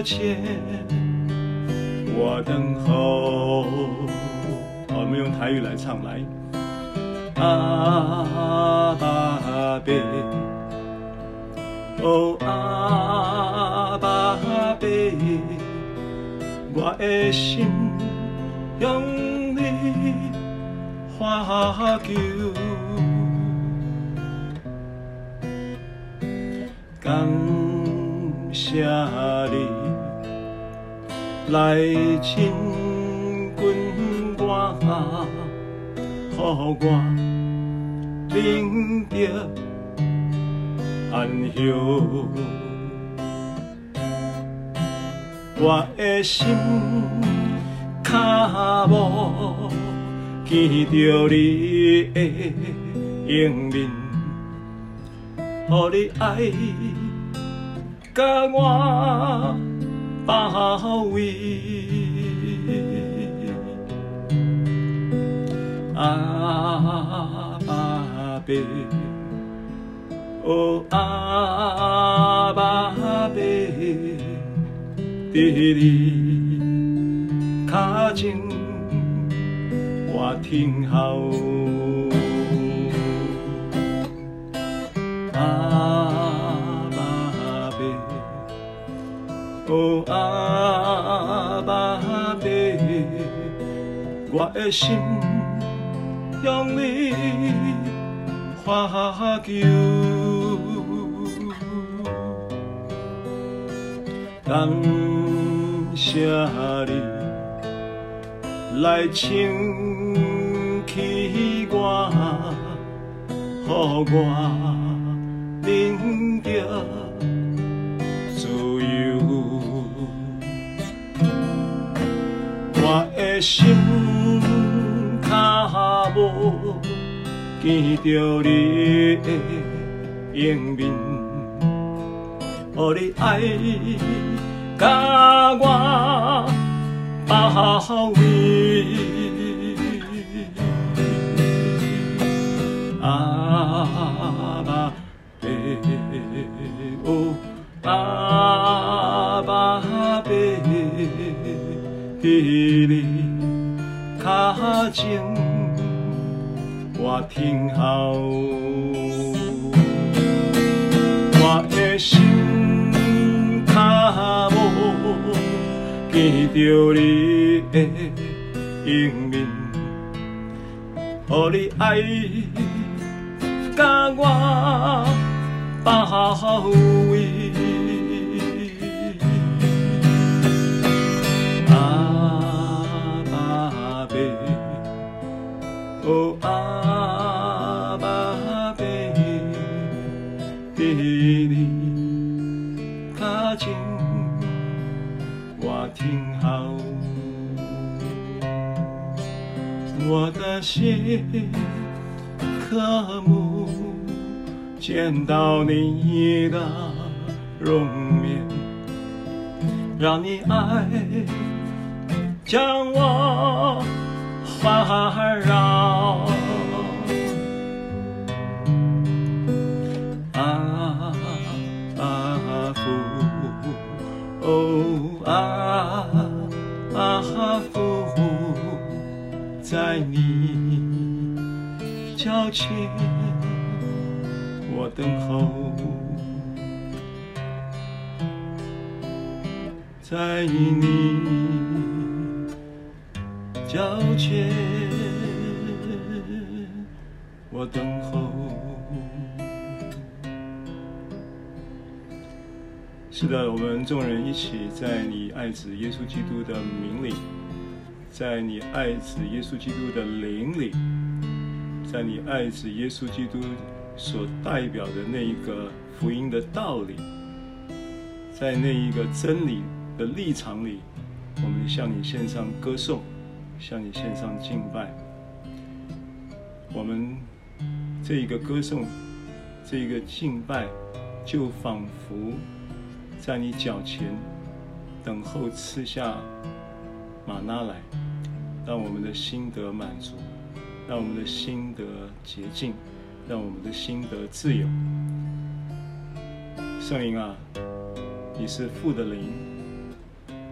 脚前我等候。好，我们用台语来唱来。阿爸爸，哦阿爸爸，我的心向你呼求，感谢你来亲近我，予我。灵得安息，我的心脚步见着你的容颜，予你爱甲我包围，啊。哦，阿爸爸，在你脚前我听候。哦，阿爸爸，我的心向你。花球，感谢你来亲起我，予我灵得心卡无。见着你的容颜，予你爱甲我包围，让你爱。的，我们众人一起在你爱子耶稣基督的名里。在你爱子耶稣基督的灵里，在你爱子耶稣基督所代表的那一个福音的道理，在那一个真理的立场里，我们向你献上歌颂，向你献上敬拜。我们这一个歌颂，这一个敬拜，就仿佛在你脚前等候吃下。玛纳来，让我们的心得满足，让我们的心得洁净，让我们的心得自由。圣灵啊，你是父的灵，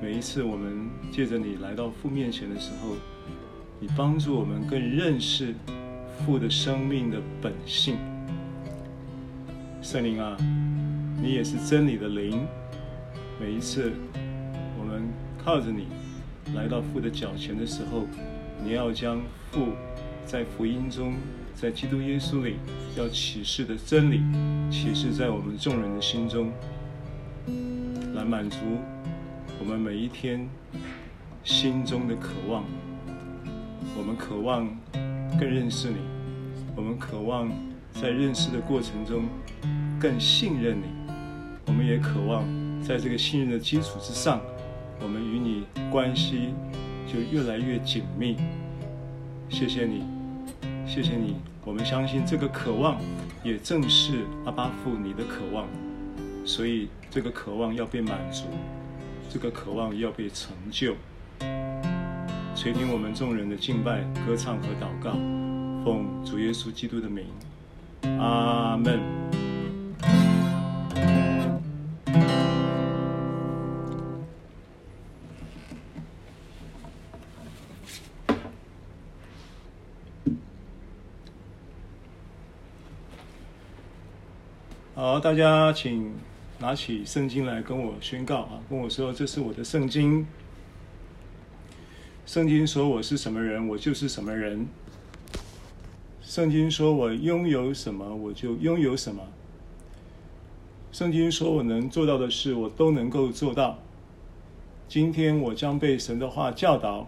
每一次我们借着你来到父面前的时候，你帮助我们更认识父的生命的本性。圣灵啊，你也是真理的灵，每一次我们靠着你。来到父的脚前的时候，你要将父在福音中，在基督耶稣里要启示的真理，启示在我们众人的心中，来满足我们每一天心中的渴望。我们渴望更认识你，我们渴望在认识的过程中更信任你，我们也渴望在这个信任的基础之上。我们与你关系就越来越紧密。谢谢你，谢谢你。我们相信这个渴望，也正是阿巴父你的渴望。所以这个渴望要被满足，这个渴望要被成就。垂听我们众人的敬拜、歌唱和祷告，奉主耶稣基督的名，阿门。好，大家请拿起圣经来跟我宣告啊，跟我说，这是我的圣经。圣经说我是什么人，我就是什么人。圣经说我拥有什么，我就拥有什么。圣经说我能做到的事，我都能够做到。今天我将被神的话教导，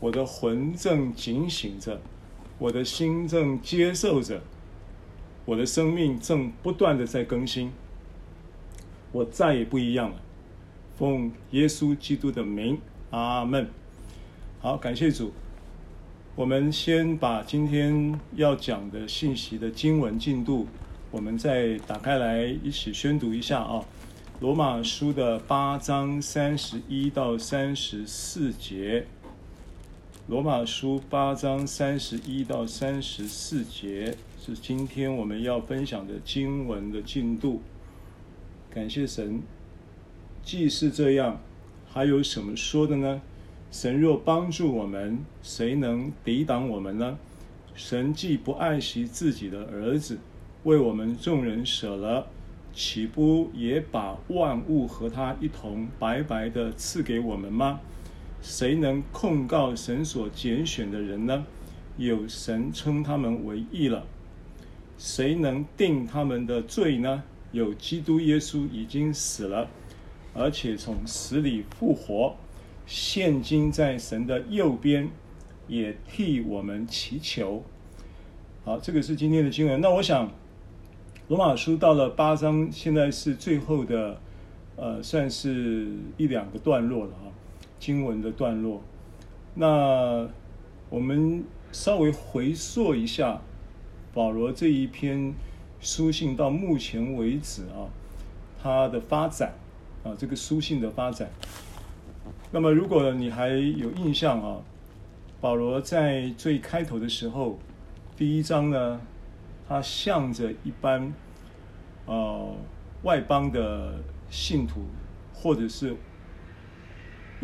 我的魂正警醒着，我的心正接受着。我的生命正不断的在更新，我再也不一样了。奉耶稣基督的名，阿门。好，感谢主。我们先把今天要讲的信息的经文进度，我们再打开来一起宣读一下啊。罗马书的八章三十一到三十四节。罗马书八章三十一到三十四节。是今天我们要分享的经文的进度。感谢神，既是这样，还有什么说的呢？神若帮助我们，谁能抵挡我们呢？神既不爱惜自己的儿子，为我们众人舍了，岂不也把万物和他一同白白的赐给我们吗？谁能控告神所拣选的人呢？有神称他们为义了。谁能定他们的罪呢？有基督耶稣已经死了，而且从死里复活，现今在神的右边，也替我们祈求。好，这个是今天的经文。那我想，罗马书到了八章，现在是最后的，呃，算是一两个段落了，经文的段落。那我们稍微回溯一下。保罗这一篇书信到目前为止啊，它的发展啊，这个书信的发展。那么，如果你还有印象啊，保罗在最开头的时候，第一章呢，他向着一般呃外邦的信徒，或者是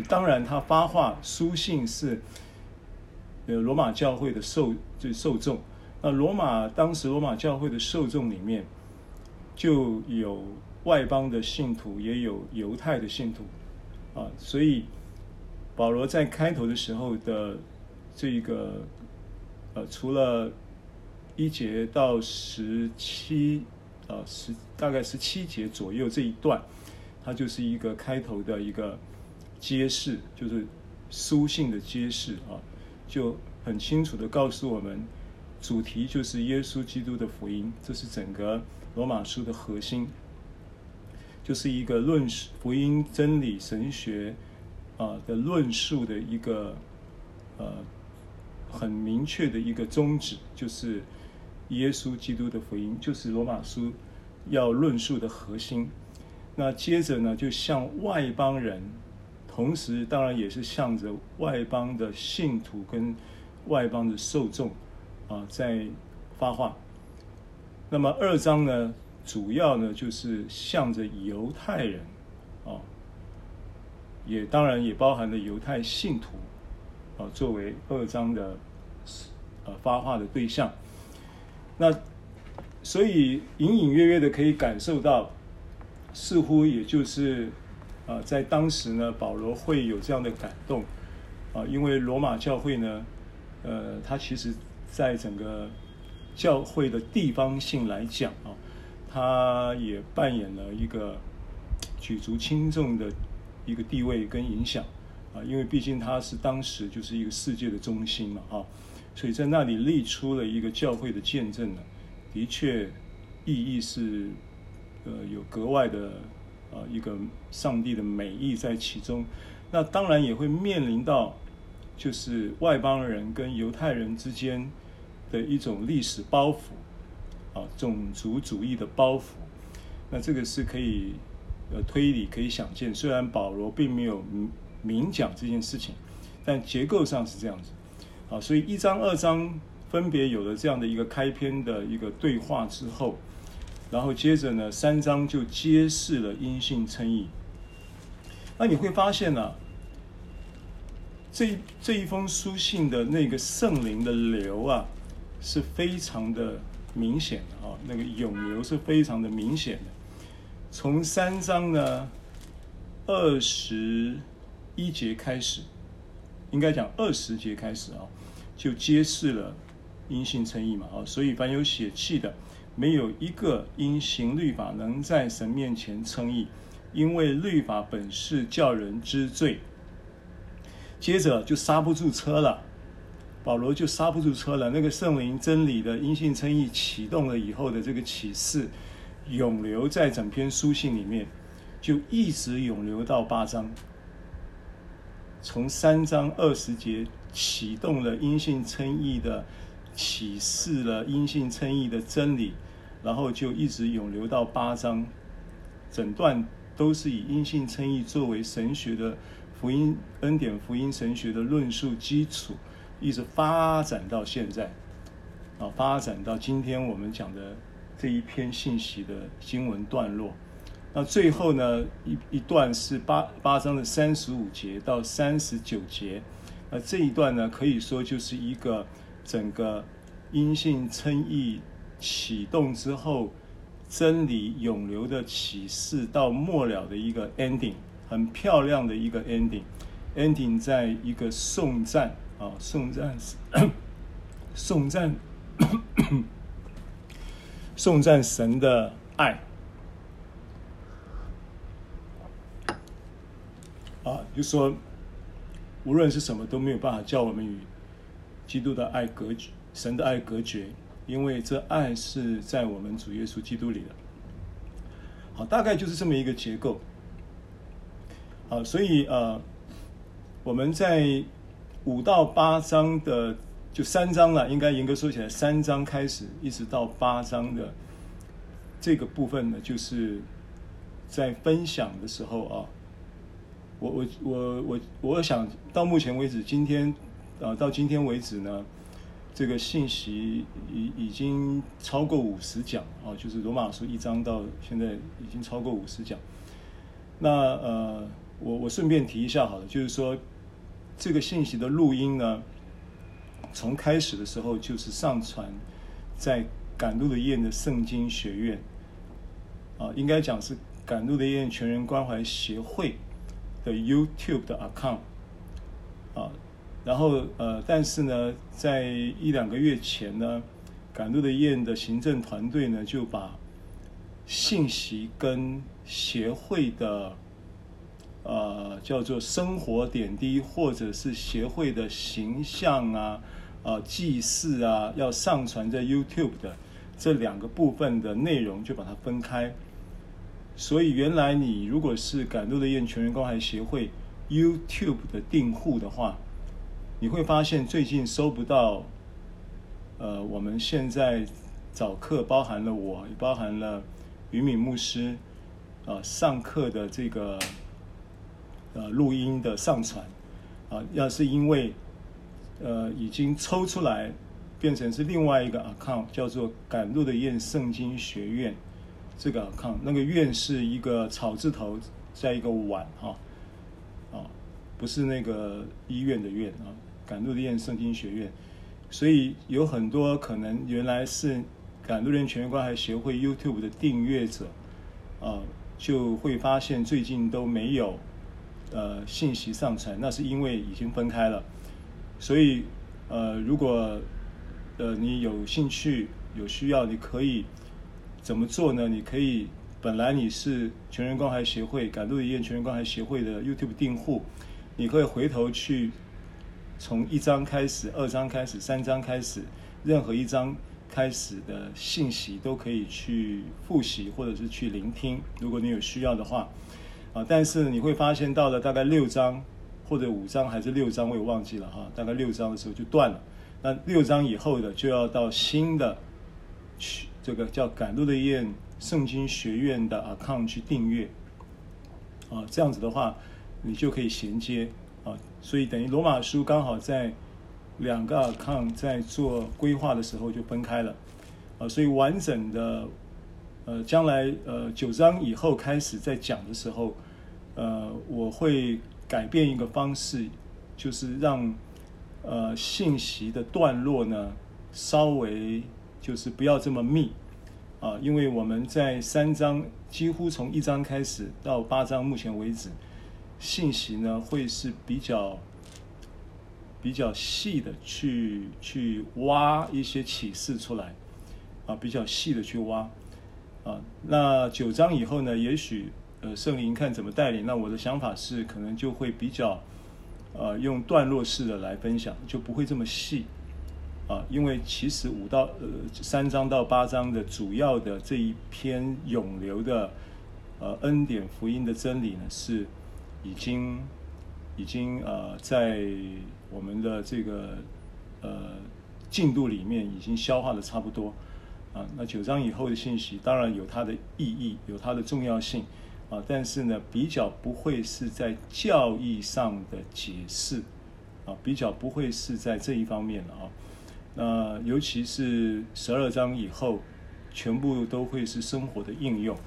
当然他发话书信是呃罗马教会的受就受众。那罗马当时罗马教会的受众里面，就有外邦的信徒，也有犹太的信徒，啊，所以保罗在开头的时候的这个，呃，除了一节到十七，呃，十大概十七节左右这一段，它就是一个开头的一个揭示，就是书信的揭示啊，就很清楚的告诉我们。主题就是耶稣基督的福音，这是整个罗马书的核心，就是一个论述福音真理神学啊的论述的一个呃很明确的一个宗旨，就是耶稣基督的福音，就是罗马书要论述的核心。那接着呢，就向外邦人，同时当然也是向着外邦的信徒跟外邦的受众。啊，在发话。那么二章呢，主要呢就是向着犹太人，啊，也当然也包含了犹太信徒，啊，作为二章的呃发话的对象。那所以隐隐约约的可以感受到，似乎也就是啊，在当时呢，保罗会有这样的感动，啊，因为罗马教会呢，呃，他其实。在整个教会的地方性来讲啊，他也扮演了一个举足轻重的一个地位跟影响啊，因为毕竟他是当时就是一个世界的中心嘛啊，所以在那里立出了一个教会的见证呢，的确意义是呃有格外的啊一个上帝的美意在其中，那当然也会面临到。就是外邦人跟犹太人之间的一种历史包袱，啊，种族主义的包袱，那这个是可以呃推理可以想见。虽然保罗并没有明讲这件事情，但结构上是这样子，啊，所以一章二章分别有了这样的一个开篇的一个对话之后，然后接着呢三章就揭示了因信称义。那你会发现呢、啊？这这一封书信的那个圣灵的流啊，是非常的明显的啊，那个涌流是非常的明显的。从三章呢二十一节开始，应该讲二十节开始啊，就揭示了因信称义嘛啊，所以凡有血气的，没有一个因行律法能在神面前称义，因为律法本是叫人知罪。接着就刹不住车了，保罗就刹不住车了。那个圣灵真理的因信称义启动了以后的这个启示，永留在整篇书信里面，就一直永留到八章。从三章二十节启动了阴性称义的启示了阴性称义的真理，然后就一直涌流到八章，整段都是以阴性称义作为神学的。福音恩典福音神学的论述基础，一直发展到现在，啊，发展到今天我们讲的这一篇信息的经文段落。那最后呢，一一段是八八章的三十五节到三十九节，那这一段呢，可以说就是一个整个阴性称义启动之后，真理永流的启示到末了的一个 ending。很漂亮的一个 ending，ending 在一个颂赞啊，颂赞，颂赞，颂赞神的爱啊，就说无论是什么都没有办法叫我们与基督的爱隔绝，神的爱隔绝，因为这爱是在我们主耶稣基督里的。好，大概就是这么一个结构。好，所以呃，我们在五到八章的就三章了，应该严格说起来，三章开始一直到八章的这个部分呢，就是在分享的时候啊，我我我我我想到目前为止，今天啊到今天为止呢，这个信息已已经超过五十讲啊，就是罗马书一章到现在已经超过五十讲，那呃。我我顺便提一下好了，就是说，这个信息的录音呢，从开始的时候就是上传在赶路的燕的圣经学院，啊，应该讲是赶路的燕全人关怀协会的 YouTube 的 account，啊，然后呃，但是呢，在一两个月前呢，赶路的燕的行政团队呢就把信息跟协会的。呃，叫做生活点滴，或者是协会的形象啊，呃，祭祀啊，要上传在 YouTube 的这两个部分的内容，就把它分开。所以原来你如果是赶路的燕全人关怀协会 YouTube 的订户的话，你会发现最近收不到，呃，我们现在早课包含了我，也包含了于敏牧师，呃，上课的这个。呃，录音的上传，啊，要是因为，呃，已经抽出来，变成是另外一个 account，叫做“赶路的燕圣经学院”这个 account，那个“院”是一个草字头，加一个碗哈，啊，不是那个医院的院啊，“赶路的燕圣经学院”，所以有很多可能原来是“赶路的燕全人关怀协会 ”YouTube 的订阅者，啊，就会发现最近都没有。呃，信息上传，那是因为已经分开了，所以呃，如果呃你有兴趣、有需要，你可以怎么做呢？你可以本来你是全人关怀协会赶路的燕全人关怀协会的 YouTube 订户，你可以回头去从一章开始、二章开始、三章开始，任何一章开始的信息都可以去复习或者是去聆听，如果你有需要的话。啊，但是你会发现到了大概六章或者五章还是六章，我也忘记了哈。大概六章的时候就断了。那六章以后的就要到新的去这个叫赶路的燕圣经学院的 account 去订阅。啊，这样子的话你就可以衔接所以等于罗马书刚好在两个抗在做规划的时候就分开了。啊，所以完整的。呃，将来呃九章以后开始再讲的时候，呃，我会改变一个方式，就是让呃信息的段落呢稍微就是不要这么密啊，因为我们在三章几乎从一章开始到八章目前为止，信息呢会是比较比较细的去去挖一些启示出来啊，比较细的去挖。啊，那九章以后呢？也许呃，圣灵看怎么带领。那我的想法是，可能就会比较呃，用段落式的来分享，就不会这么细啊。因为其实五到呃三章到八章的主要的这一篇涌流的呃恩典福音的真理呢，是已经已经呃在我们的这个呃进度里面已经消化的差不多。啊，那九章以后的信息当然有它的意义，有它的重要性，啊，但是呢，比较不会是在教义上的解释，啊，比较不会是在这一方面的啊，那尤其是十二章以后，全部都会是生活的应用，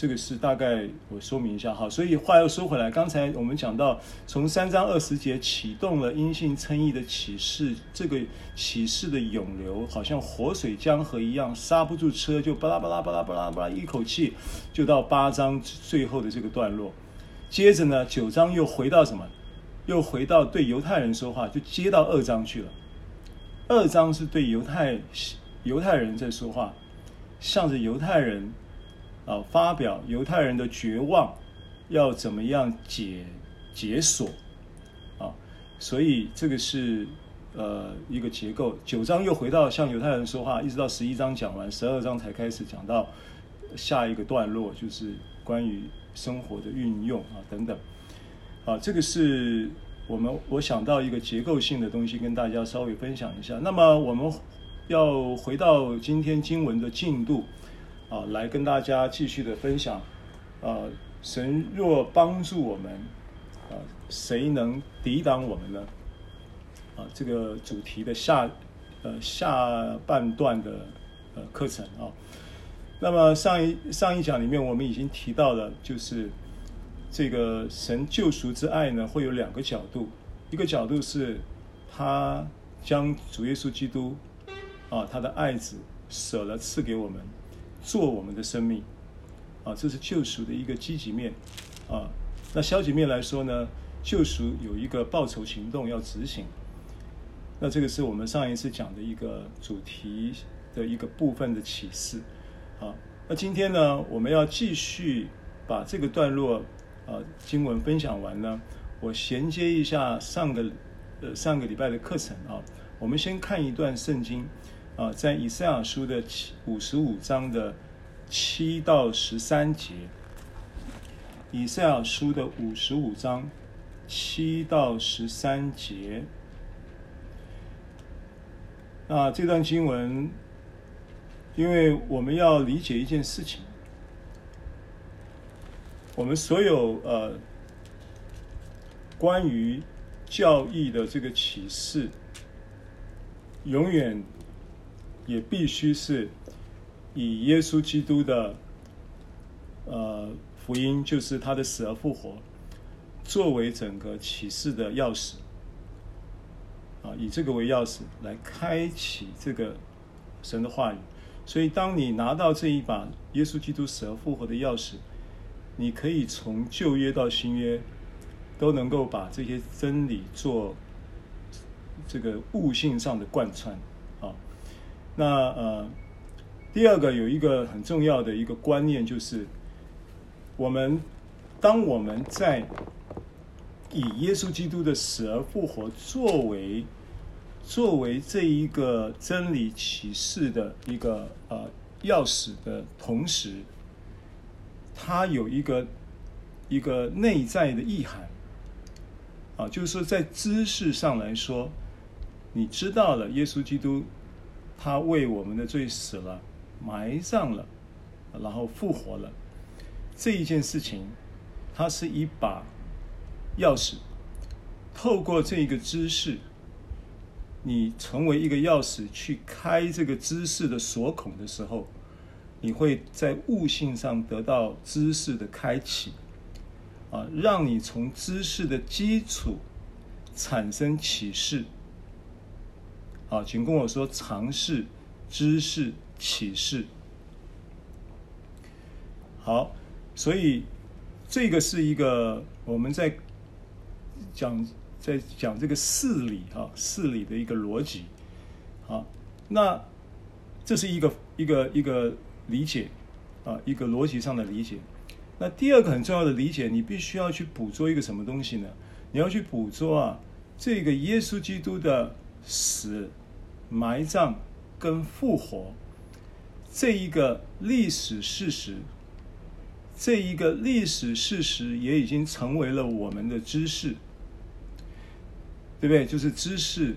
这个是大概我说明一下哈，所以话又说回来，刚才我们讲到从三章二十节启动了因信称义的启示，这个启示的涌流好像活水江河一样，刹不住车，就巴拉巴拉巴拉巴拉巴拉一口气就到八章最后的这个段落。接着呢，九章又回到什么？又回到对犹太人说话，就接到二章去了。二章是对犹太犹太人在说话，向着犹太人啊发表犹太人的绝望，要怎么样解解锁啊？所以这个是呃一个结构。九章又回到向犹太人说话，一直到十一章讲完，十二章才开始讲到下一个段落，就是关于生活的运用啊等等。啊，这个是我们我想到一个结构性的东西，跟大家稍微分享一下。那么我们要回到今天经文的进度，啊，来跟大家继续的分享。啊，神若帮助我们，啊，谁能抵挡我们呢？啊，这个主题的下呃下半段的呃课程啊。那么上一上一讲里面我们已经提到了，就是。这个神救赎之爱呢，会有两个角度。一个角度是，他将主耶稣基督，啊，他的爱子舍了赐给我们，做我们的生命，啊，这是救赎的一个积极面，啊，那消极面来说呢，救赎有一个报仇行动要执行。那这个是我们上一次讲的一个主题的一个部分的启示，啊，那今天呢，我们要继续把这个段落。啊，经文分享完呢，我衔接一下上个呃上个礼拜的课程啊。我们先看一段圣经啊，在以赛亚书的七五十五章的七到十三节。以赛亚书的五十五章七到十三节。那这段经文，因为我们要理解一件事情。我们所有呃关于教义的这个启示，永远也必须是以耶稣基督的呃福音，就是他的死而复活，作为整个启示的钥匙啊，以这个为钥匙来开启这个神的话语。所以，当你拿到这一把耶稣基督死而复活的钥匙，你可以从旧约到新约，都能够把这些真理做这个悟性上的贯穿。那呃，第二个有一个很重要的一个观念，就是我们当我们在以耶稣基督的死而复活作为作为这一个真理启示的一个呃钥匙的同时，它有一个一个内在的意涵，啊，就是说在知识上来说，你知道了耶稣基督，他为我们的罪死了，埋葬了，然后复活了，这一件事情，它是一把钥匙，透过这一个知识，你成为一个钥匙去开这个知识的锁孔的时候。你会在悟性上得到知识的开启，啊，让你从知识的基础产生启示，啊，请跟我说尝试知识启示。好，所以这个是一个我们在讲在讲这个事理啊，事理的一个逻辑，好，那这是一个一个一个。理解，啊，一个逻辑上的理解。那第二个很重要的理解，你必须要去捕捉一个什么东西呢？你要去捕捉啊，这个耶稣基督的死、埋葬跟复活，这一个历史事实，这一个历史事实也已经成为了我们的知识，对不对？就是知识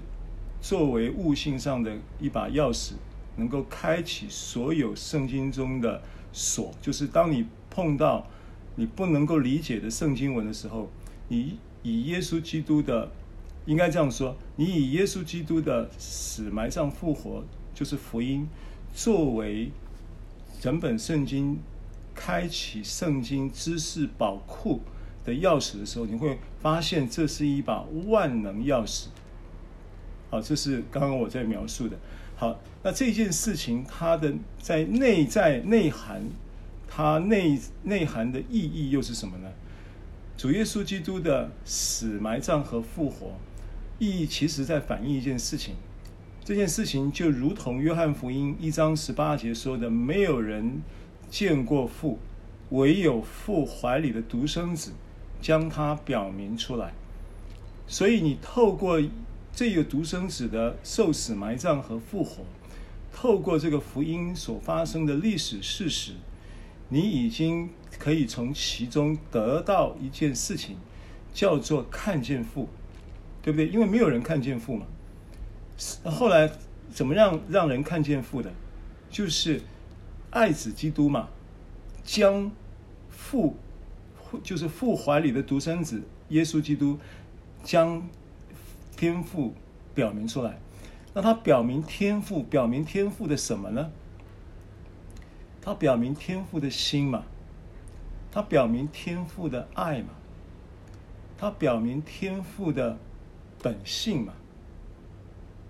作为悟性上的一把钥匙。能够开启所有圣经中的锁，就是当你碰到你不能够理解的圣经文的时候，你以耶稣基督的，应该这样说，你以耶稣基督的死、埋葬、复活，就是福音，作为整本圣经开启圣经知识宝库的钥匙的时候，你会发现这是一把万能钥匙。好，这是刚刚我在描述的。好，那这件事情它的在内在内涵，它内内涵的意义又是什么呢？主耶稣基督的死、埋葬和复活，意义其实在反映一件事情。这件事情就如同约翰福音一章十八节说的：“没有人见过父，唯有父怀里的独生子将他表明出来。”所以，你透过这个独生子的受死、埋葬和复活，透过这个福音所发生的历史事实，你已经可以从其中得到一件事情，叫做看见父，对不对？因为没有人看见父嘛。后来怎么让让人看见父的？就是爱子基督嘛，将父就是父怀里的独生子耶稣基督，将天父表明出来。那他表明天赋，表明天赋的什么呢？他表明天赋的心嘛，他表明天赋的爱嘛，他表明天赋的本性嘛。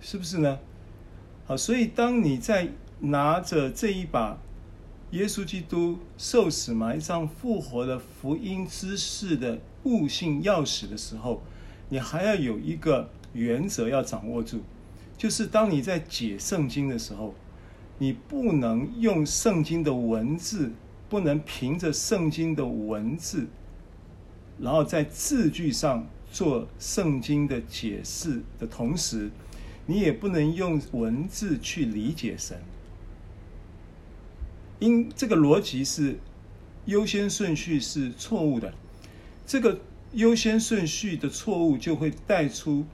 是不是呢？好，所以当你在拿着这一把耶稣基督受死、埋葬、复活的福音知识的悟性钥匙的时候，你还要有一个原则要掌握住，就是当你在解圣经的时候，你不能用圣经的文字，不能凭着圣经的文字，然后在字句上做圣经的解释的同时。你也不能用文字去理解神，因这个逻辑是优先顺序是错误的，这个优先顺序的错误就会带出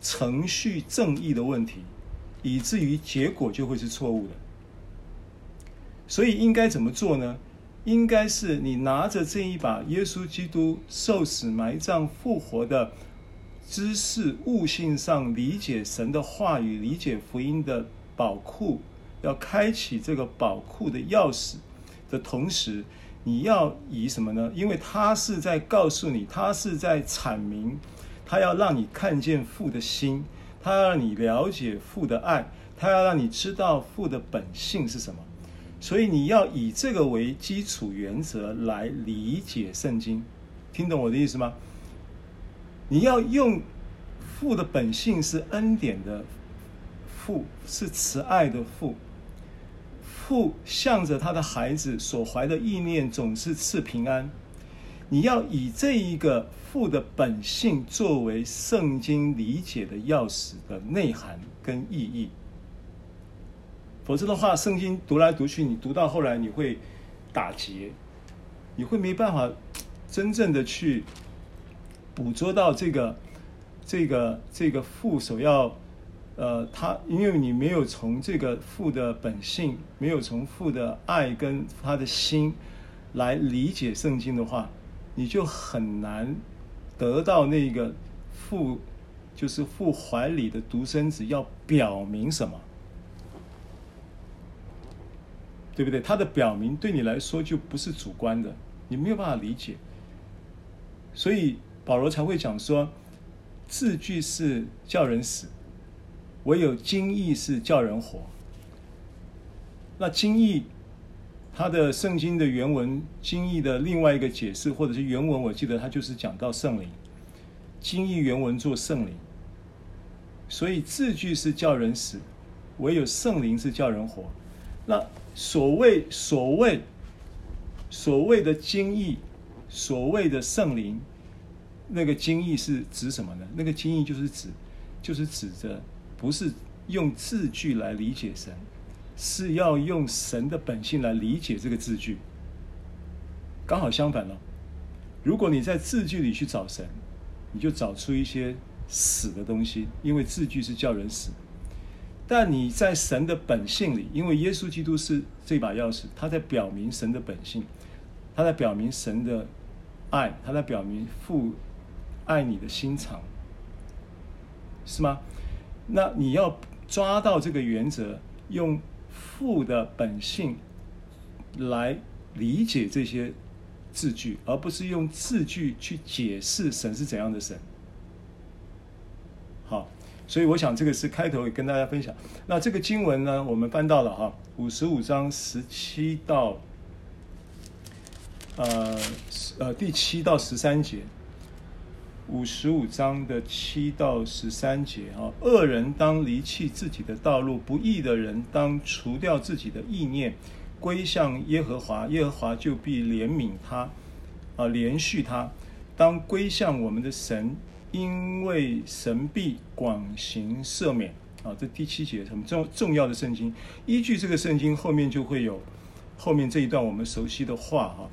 程序正义的问题，以至于结果就会是错误的。所以应该怎么做呢？应该是你拿着这一把耶稣基督受死、埋葬、复活的。知识悟性上理解神的话语，理解福音的宝库，要开启这个宝库的钥匙的同时，你要以什么呢？因为他是在告诉你，他是在阐明，他要让你看见父的心，他要让你了解父的爱，他要让你知道父的本性是什么。所以你要以这个为基础原则来理解圣经，听懂我的意思吗？你要用父的本性是恩典的父，是慈爱的父。父向着他的孩子所怀的意念总是赐平安。你要以这一个父的本性作为圣经理解的钥匙的内涵跟意义。否则的话，圣经读来读去，你读到后来你会打结，你会没办法真正的去。捕捉到这个，这个，这个父所要，呃，他因为你没有从这个父的本性，没有从父的爱跟他的心来理解圣经的话，你就很难得到那个父，就是父怀里的独生子要表明什么，对不对？他的表明对你来说就不是主观的，你没有办法理解，所以。保罗才会讲说，字句是叫人死，唯有经义是叫人活。那经义，它的圣经的原文，经义的另外一个解释，或者是原文，我记得它就是讲到圣灵。经义原文做圣灵，所以字句是叫人死，唯有圣灵是叫人活。那所谓所谓所谓的经义，所谓的圣灵。那个经义是指什么呢？那个经义就是指，就是指着不是用字句来理解神，是要用神的本性来理解这个字句。刚好相反了，如果你在字句里去找神，你就找出一些死的东西，因为字句是叫人死。但你在神的本性里，因为耶稣基督是这把钥匙，他在表明神的本性，他在表明神的爱，他在表明父。爱你的心肠，是吗？那你要抓到这个原则，用父的本性来理解这些字句，而不是用字句去解释神是怎样的神。所以我想这个是开头跟大家分享。那这个经文呢，我们翻到了哈五十五章十七到呃呃第七到十三节，五十五章的七到十三节啊，恶人当离弃自己的道路，不义的人当除掉自己的意念，归向耶和华，耶和华就必怜悯他，啊，怜恤他。当归向我们的神，因为神必广行赦免。啊，这第七节很重重要的圣经，依据这个圣经后面就会有后面这一段我们熟悉的话哈。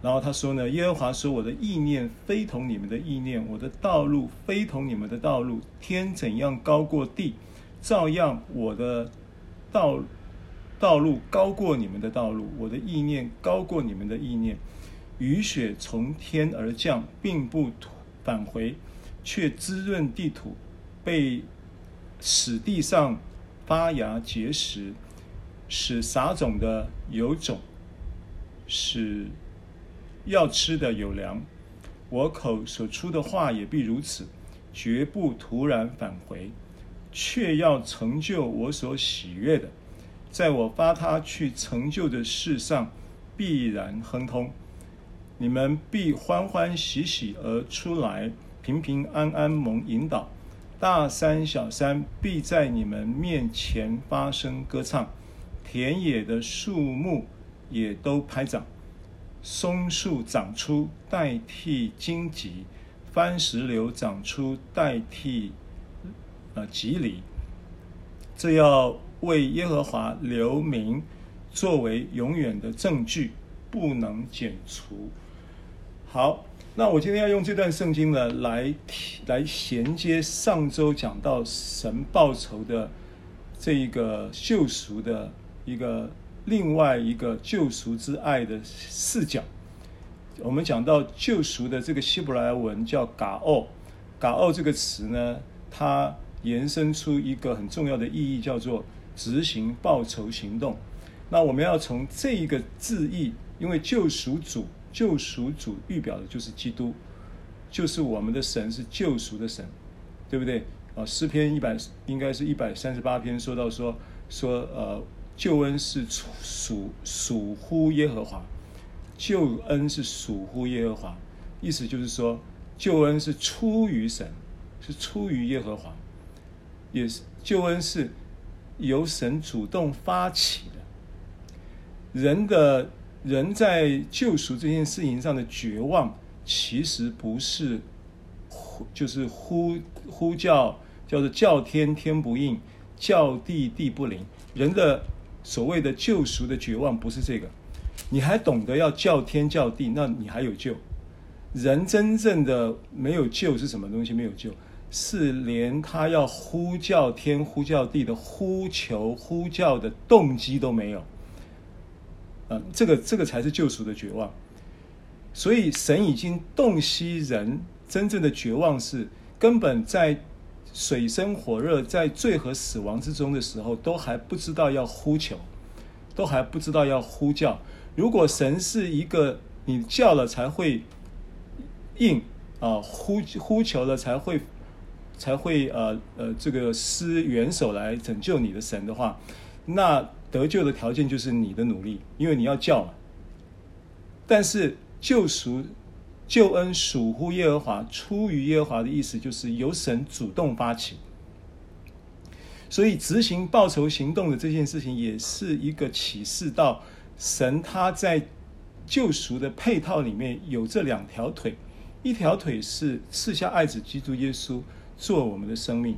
然后他说呢，耶和华说：“我的意念非同你们的意念，我的道路非同你们的道路。天怎样高过地，照样我的道道路高过你们的道路，我的意念高过你们的意念。雨雪从天而降，并不返回，却滋润地土，被。”使地上发芽结实，使撒种的有种，使要吃的有粮。我口所出的话也必如此，绝不突然返回，却要成就我所喜悦的，在我发他去成就的事上必然亨通。你们必欢欢喜喜而出来，平平安安蒙引导。大山小山必在你们面前发声歌唱，田野的树木也都拍掌，松树长出代替荆棘，番石榴长出代替呃蒺藜，这要为耶和华留名，作为永远的证据，不能剪除。好。那我今天要用这段圣经呢，来来衔接上周讲到神报仇的这一个救赎的一个另外一个救赎之爱的视角。我们讲到救赎的这个希伯来文叫“嘎奥”，“嘎奥”这个词呢，它延伸出一个很重要的意义，叫做执行报仇行动。那我们要从这一个字义，因为救赎主。救赎主预表的就是基督，就是我们的神是救赎的神，对不对？啊，诗篇一百应该是一百三十八篇说到说说呃，救恩是属属乎耶和华，救恩是属乎耶和华，意思就是说救恩是出于神，是出于耶和华，也是救恩是由神主动发起的，人的。人在救赎这件事情上的绝望，其实不是呼，就是呼呼叫，叫做叫天天不应，叫地地不灵。人的所谓的救赎的绝望，不是这个。你还懂得要叫天叫地，那你还有救。人真正的没有救是什么东西？没有救，是连他要呼叫天、呼叫地的呼求、呼叫的动机都没有。嗯，这个这个才是救赎的绝望，所以神已经洞悉人真正的绝望是根本在水深火热、在罪和死亡之中的时候，都还不知道要呼求，都还不知道要呼叫。如果神是一个你叫了才会应啊，呼呼求了才会才会呃呃这个施援手来拯救你的神的话，那。得救的条件就是你的努力，因为你要叫嘛。但是救赎、救恩属乎耶和华，出于耶和华的意思就是由神主动发起。所以执行报仇行动的这件事情，也是一个启示到神他在救赎的配套里面有这两条腿，一条腿是赐下爱子基督耶稣做我们的生命，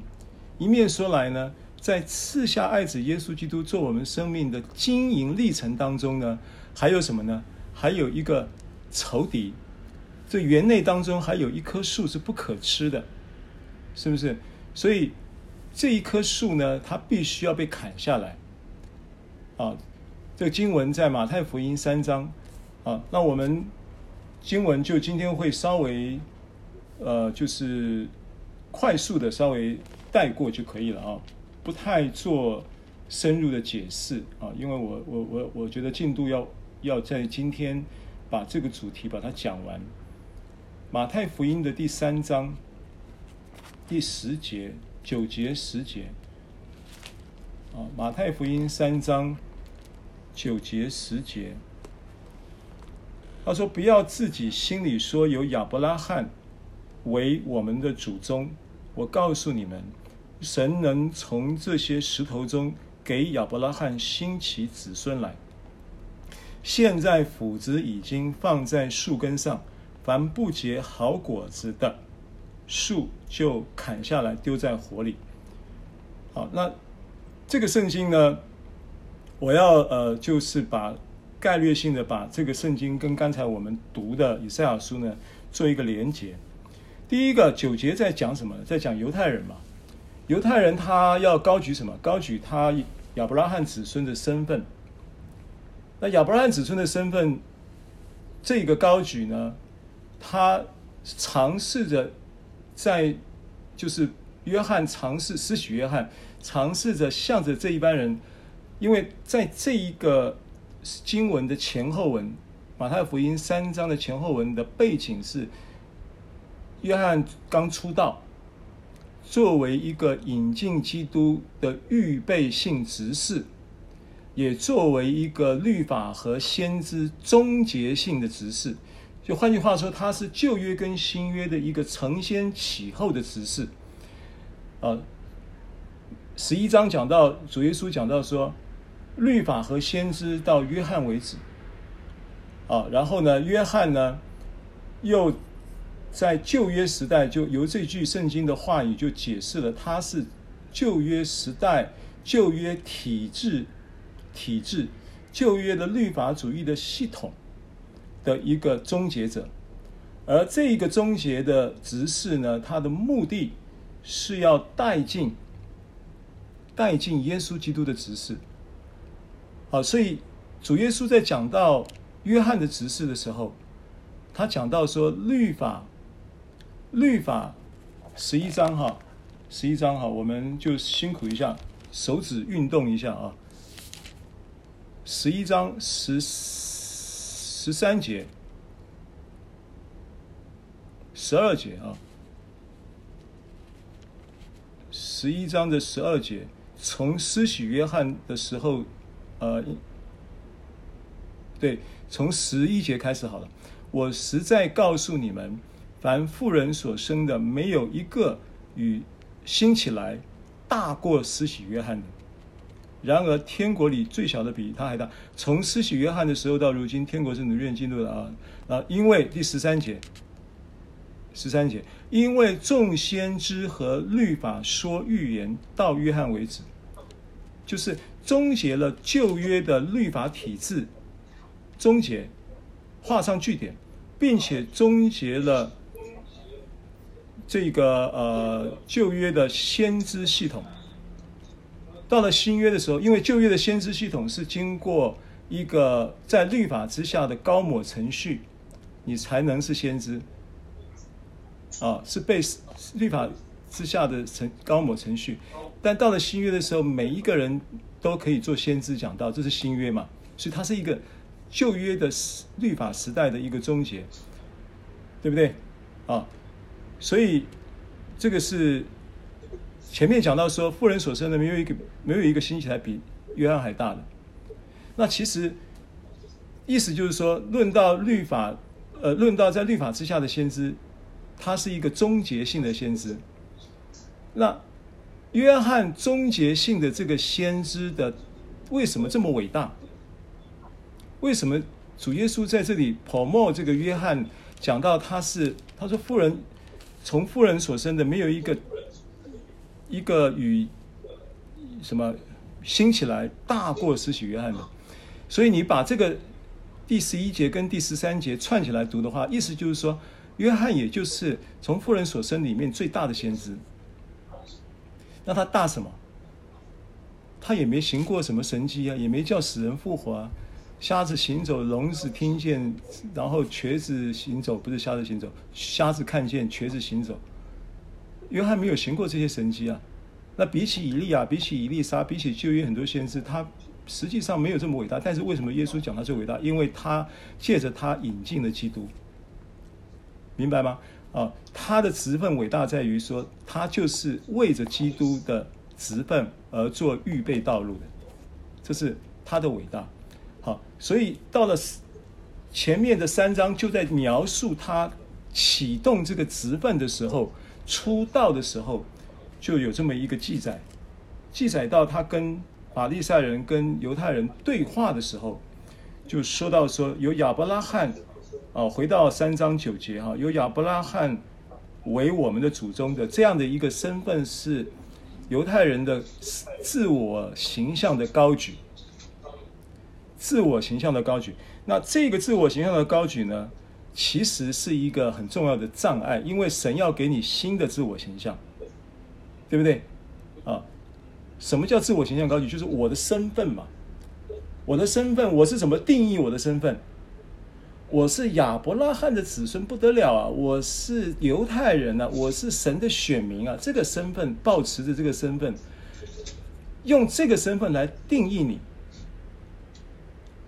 一面说来呢。在赐下爱子耶稣基督做我们生命的经营历程当中呢，还有什么呢？还有一个仇敌，这园内当中还有一棵树是不可吃的，是不是？所以这一棵树呢，它必须要被砍下来。啊，这经文在马太福音三章。啊，那我们经文就今天会稍微，呃，就是快速的稍微带过就可以了啊。不太做深入的解释啊，因为我我我我觉得进度要要在今天把这个主题把它讲完。马太福音的第三章第十节九节十节啊，马太福音三章九节十节，他说：“不要自己心里说有亚伯拉罕为我们的祖宗。我告诉你们，神能从这些石头中给亚伯拉罕兴起子孙来。现在斧子已经放在树根上，凡不结好果子的树就砍下来丢在火里。”好，那这个圣经呢，我要呃，就是把。概略性的把这个圣经跟刚才我们读的以赛亚书呢做一个连结。第一个九节在讲什么？在讲犹太人嘛。犹太人他要高举什么？高举他亚伯拉罕子孙的身份。那亚伯拉罕子孙的身份，这个高举呢，他尝试着在，就是约翰尝试施洗约翰尝试着向着这一班人，因为在这一个。经文的前后文，马太福音三章的前后文的背景是，约翰刚出道，作为一个引进基督的预备性执事，也作为一个律法和先知终结性的执事。就换句话说，他是旧约跟新约的一个承先启后的执事。啊，十一章讲到主耶稣讲到说。律法和先知到约翰为止，啊，然后呢，约翰呢，又在旧约时代就由这句圣经的话语就解释了，他是旧约时代旧约体制体制旧约的律法主义的系统的一个终结者，而这一个终结的执事呢，他的目的是要带进带进耶稣基督的执事。好，所以主耶稣在讲到约翰的执事的时候，他讲到说律法，律法十一章哈，十一章哈，我们就辛苦一下，手指运动一下啊。十一章十十三节，十二节啊，十一章的十二节，从施洗约翰的时候。呃，对，从十一节开始好了。我实在告诉你们，凡妇人所生的，没有一个与兴起来大过施洗约翰的。然而，天国里最小的比他还大。从施洗约翰的时候到如今，天国是你愿进入的啊啊！因为第十三节，十三节，因为众先知和律法说预言到约翰为止，就是。终结了旧约的律法体制，终结，画上句点，并且终结了这个呃旧约的先知系统。到了新约的时候，因为旧约的先知系统是经过一个在律法之下的高抹程序，你才能是先知。啊，是被律法之下的程高抹程序。但到了新约的时候，每一个人。都可以做先知讲道，这是新约嘛？所以它是一个旧约的律法时代的一个终结，对不对？啊，所以这个是前面讲到说，妇人所生的没有一个没有一个兴起来比约翰还大的。那其实意思就是说，论到律法，呃，论到在律法之下的先知，他是一个终结性的先知。那约翰终结性的这个先知的为什么这么伟大？为什么主耶稣在这里 promote 这个约翰讲到他是他说富人从妇人所生的没有一个一个与什么兴起来大过施洗约翰的，所以你把这个第十一节跟第十三节串起来读的话，意思就是说约翰也就是从妇人所生里面最大的先知。那他大什么？他也没行过什么神迹啊，也没叫死人复活啊，瞎子行走，聋子听见，然后瘸子行走，不是瞎子行走，瞎子看见，瘸子行走。约翰没有行过这些神迹啊。那比起以利亚，比起以利沙，比起旧约很多先知，他实际上没有这么伟大。但是为什么耶稣讲他最伟大？因为他借着他引进了基督，明白吗？啊，他的职分伟大在于说，他就是为着基督的职分而做预备道路的，这是他的伟大。好，所以到了前面的三章就在描述他启动这个职分的时候，出道的时候就有这么一个记载，记载到他跟法利赛人跟犹太人对话的时候，就说到说有亚伯拉罕，啊，回到三章九节哈，有亚伯拉罕为我们的祖宗的这样的一个身份是犹太人的自我形象的高举，自我形象的高举。那这个自我形象的高举呢，其实是一个很重要的障碍，因为神要给你新的自我形象，对不对？啊。什么叫自我形象高举？就是我的身份嘛，我的身份，我是怎么定义我的身份？我是亚伯拉罕的子孙，不得了啊！我是犹太人啊，我是神的选民啊！这个身份，抱持着这个身份，用这个身份来定义你。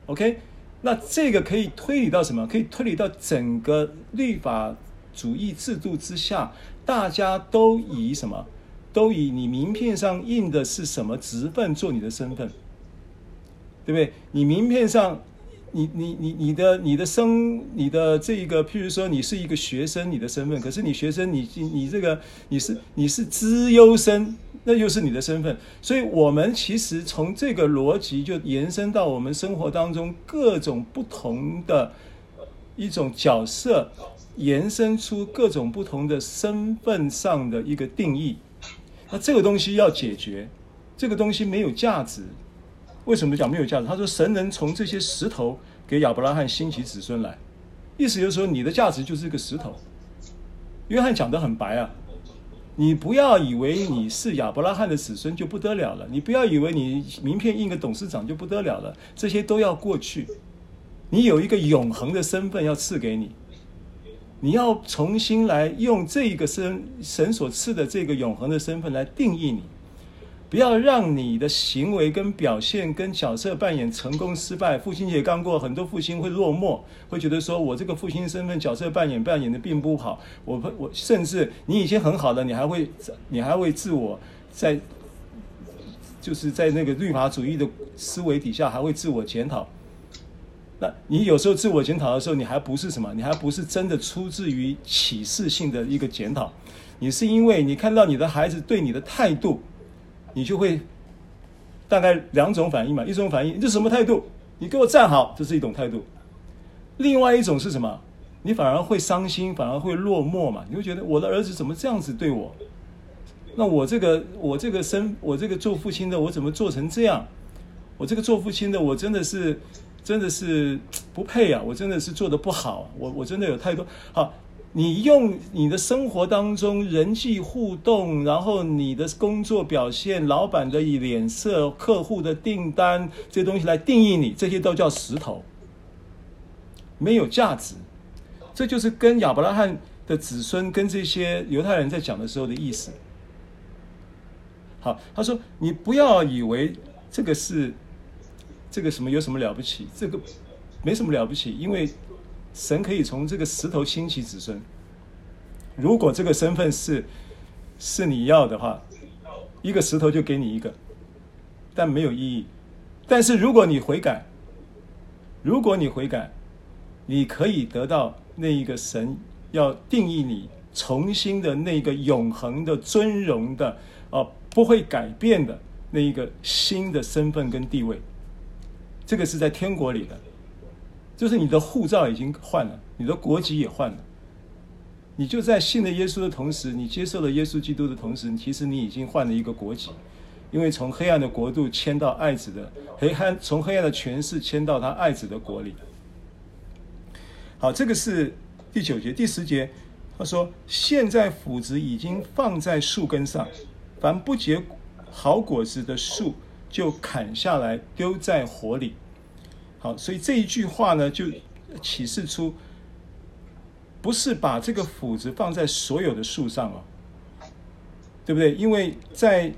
OK，那这个可以推理到什么？可以推理到整个律法主义制度之下，大家都以什么？都以你名片上印的是什么职分做你的身份，对不对？你名片上，你你你你的你的生你的这一个，譬如说你是一个学生，你的身份，可是你学生你你这个你是你是资优生，那又是你的身份。所以，我们其实从这个逻辑就延伸到我们生活当中各种不同的一种角色，延伸出各种不同的身份上的一个定义。那这个东西要解决，这个东西没有价值。为什么讲没有价值？他说神能从这些石头给亚伯拉罕兴起子孙来，意思就是说你的价值就是一个石头。约翰讲得很白啊，你不要以为你是亚伯拉罕的子孙就不得了了，你不要以为你名片印个董事长就不得了了，这些都要过去。你有一个永恒的身份要赐给你。你要重新来用这一个身神所赐的这个永恒的身份来定义你，不要让你的行为跟表现跟角色扮演成功失败。父亲节刚过，很多父亲会落寞，会觉得说我这个父亲身份角色扮演扮演的并不好。我我甚至你已经很好了，你还会你还会自我在就是在那个律法主义的思维底下还会自我检讨。那你有时候自我检讨的时候，你还不是什么？你还不是真的出自于启示性的一个检讨，你是因为你看到你的孩子对你的态度，你就会大概两种反应嘛。一种反应，你这什么态度？你给我站好，这是一种态度。另外一种是什么？你反而会伤心，反而会落寞嘛。你会觉得我的儿子怎么这样子对我？那我这个我这个生我这个做父亲的，我怎么做成这样？我这个做父亲的，我真的是。真的是不配啊！我真的是做的不好，我我真的有太多好。你用你的生活当中人际互动，然后你的工作表现、老板的脸色、客户的订单这些东西来定义你，这些都叫石头，没有价值。这就是跟亚伯拉罕的子孙跟这些犹太人在讲的时候的意思。好，他说你不要以为这个是。这个什么有什么了不起？这个没什么了不起，因为神可以从这个石头兴起子孙。如果这个身份是是你要的话，一个石头就给你一个，但没有意义。但是如果你悔改，如果你悔改，你可以得到那一个神要定义你重新的那个永恒的尊荣的啊，不会改变的那一个新的身份跟地位。这个是在天国里的，就是你的护照已经换了，你的国籍也换了。你就在信了耶稣的同时，你接受了耶稣基督的同时，其实你已经换了一个国籍，因为从黑暗的国度迁到爱子的黑暗，从黑暗的权势迁到他爱子的国里。好，这个是第九节，第十节，他说：“现在斧子已经放在树根上，凡不结好果子的树。”就砍下来丢在火里，好，所以这一句话呢，就启示出，不是把这个斧子放在所有的树上哦，对不对？因为在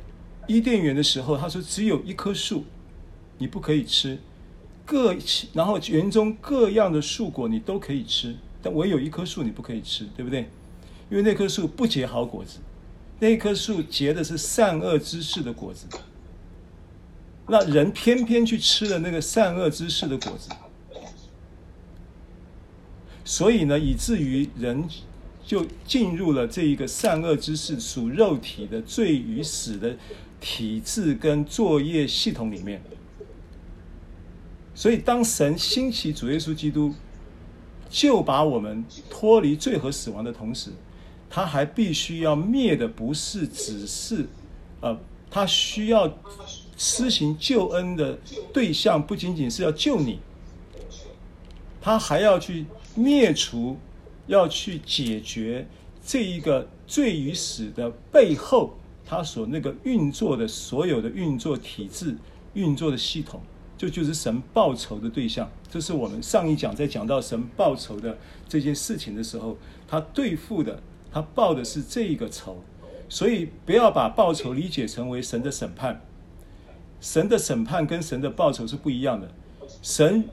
伊甸园的时候，他说只有一棵树，你不可以吃，各然后园中各样的树果你都可以吃，但唯有一棵树你不可以吃，对不对？因为那棵树不结好果子，那棵树结的是善恶知识的果子。那人偏偏去吃了那个善恶之事的果子，所以呢，以至于人就进入了这一个善恶之事属肉体的罪与死的体制跟作业系统里面。所以，当神兴起主耶稣基督，就把我们脱离罪和死亡的同时，他还必须要灭的不是只是，呃，他需要施行救恩的对象不仅仅是要救你，他还要去灭除，要去解决这一个罪与死的背后，他所那个运作的所有的运作体制、运作的系统。就就是神报仇的对象，这是我们上一讲在讲到神报仇的这件事情的时候，他对付的，他报的是这一个仇，所以不要把报仇理解成为神的审判，神的审判跟神的报酬是不一样的。神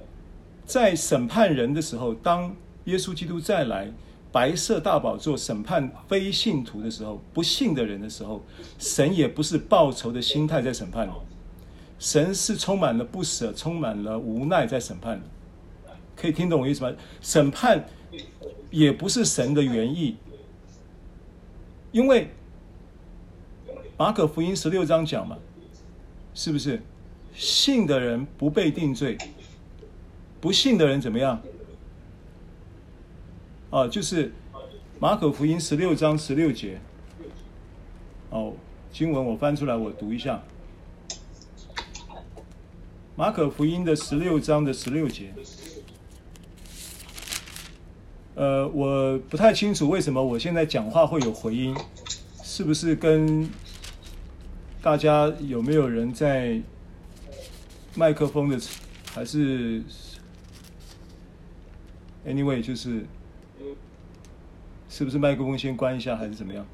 在审判人的时候，当耶稣基督再来，白色大宝座审判非信徒的时候，不信的人的时候，神也不是报仇的心态在审判。神是充满了不舍，充满了无奈在审判，可以听懂我意思吗？审判也不是神的原意，因为马可福音十六章讲嘛，是不是？信的人不被定罪，不信的人怎么样？啊，就是马可福音十六章十六节。哦，经文我翻出来，我读一下。马可福音的十六章的十六节，呃，我不太清楚为什么我现在讲话会有回音，是不是跟大家有没有人在麦克风的，还是 anyway 就是是不是麦克风先关一下还是怎么样？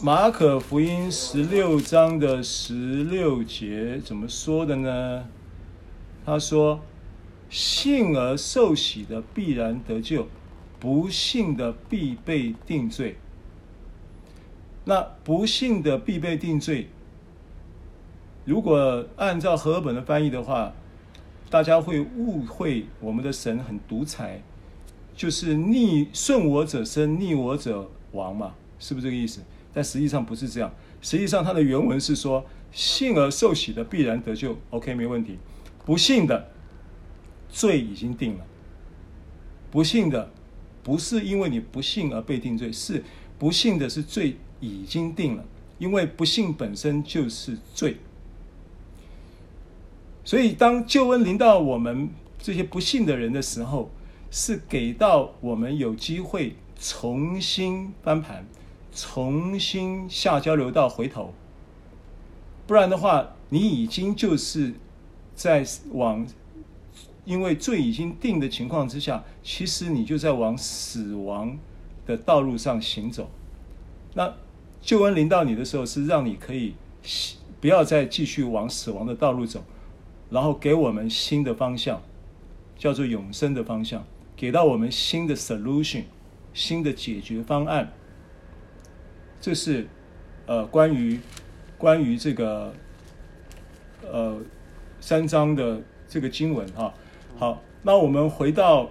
马可福音十六章的十六节怎么说的呢？他说：“信而受洗的必然得救，不信的必被定罪。”那不幸的必被定罪。如果按照和合本的翻译的话，大家会误会我们的神很独裁，就是逆顺我者生，逆我者亡嘛，是不是这个意思？但实际上不是这样，实际上它的原文是说，信而受洗的必然得救，OK，没问题。不信的罪已经定了，不信的不是因为你不信而被定罪，是不信的是罪已经定了，因为不信本身就是罪。所以当救恩临到我们这些不信的人的时候，是给到我们有机会重新翻盘。重新下交流道回头，不然的话，你已经就是在往，因为罪已经定的情况之下，其实你就在往死亡的道路上行走。那救恩临到你的时候，是让你可以不要再继续往死亡的道路走，然后给我们新的方向，叫做永生的方向，给到我们新的 solution，新的解决方案。这是，呃，关于关于这个，呃，三章的这个经文哈。好，那我们回到，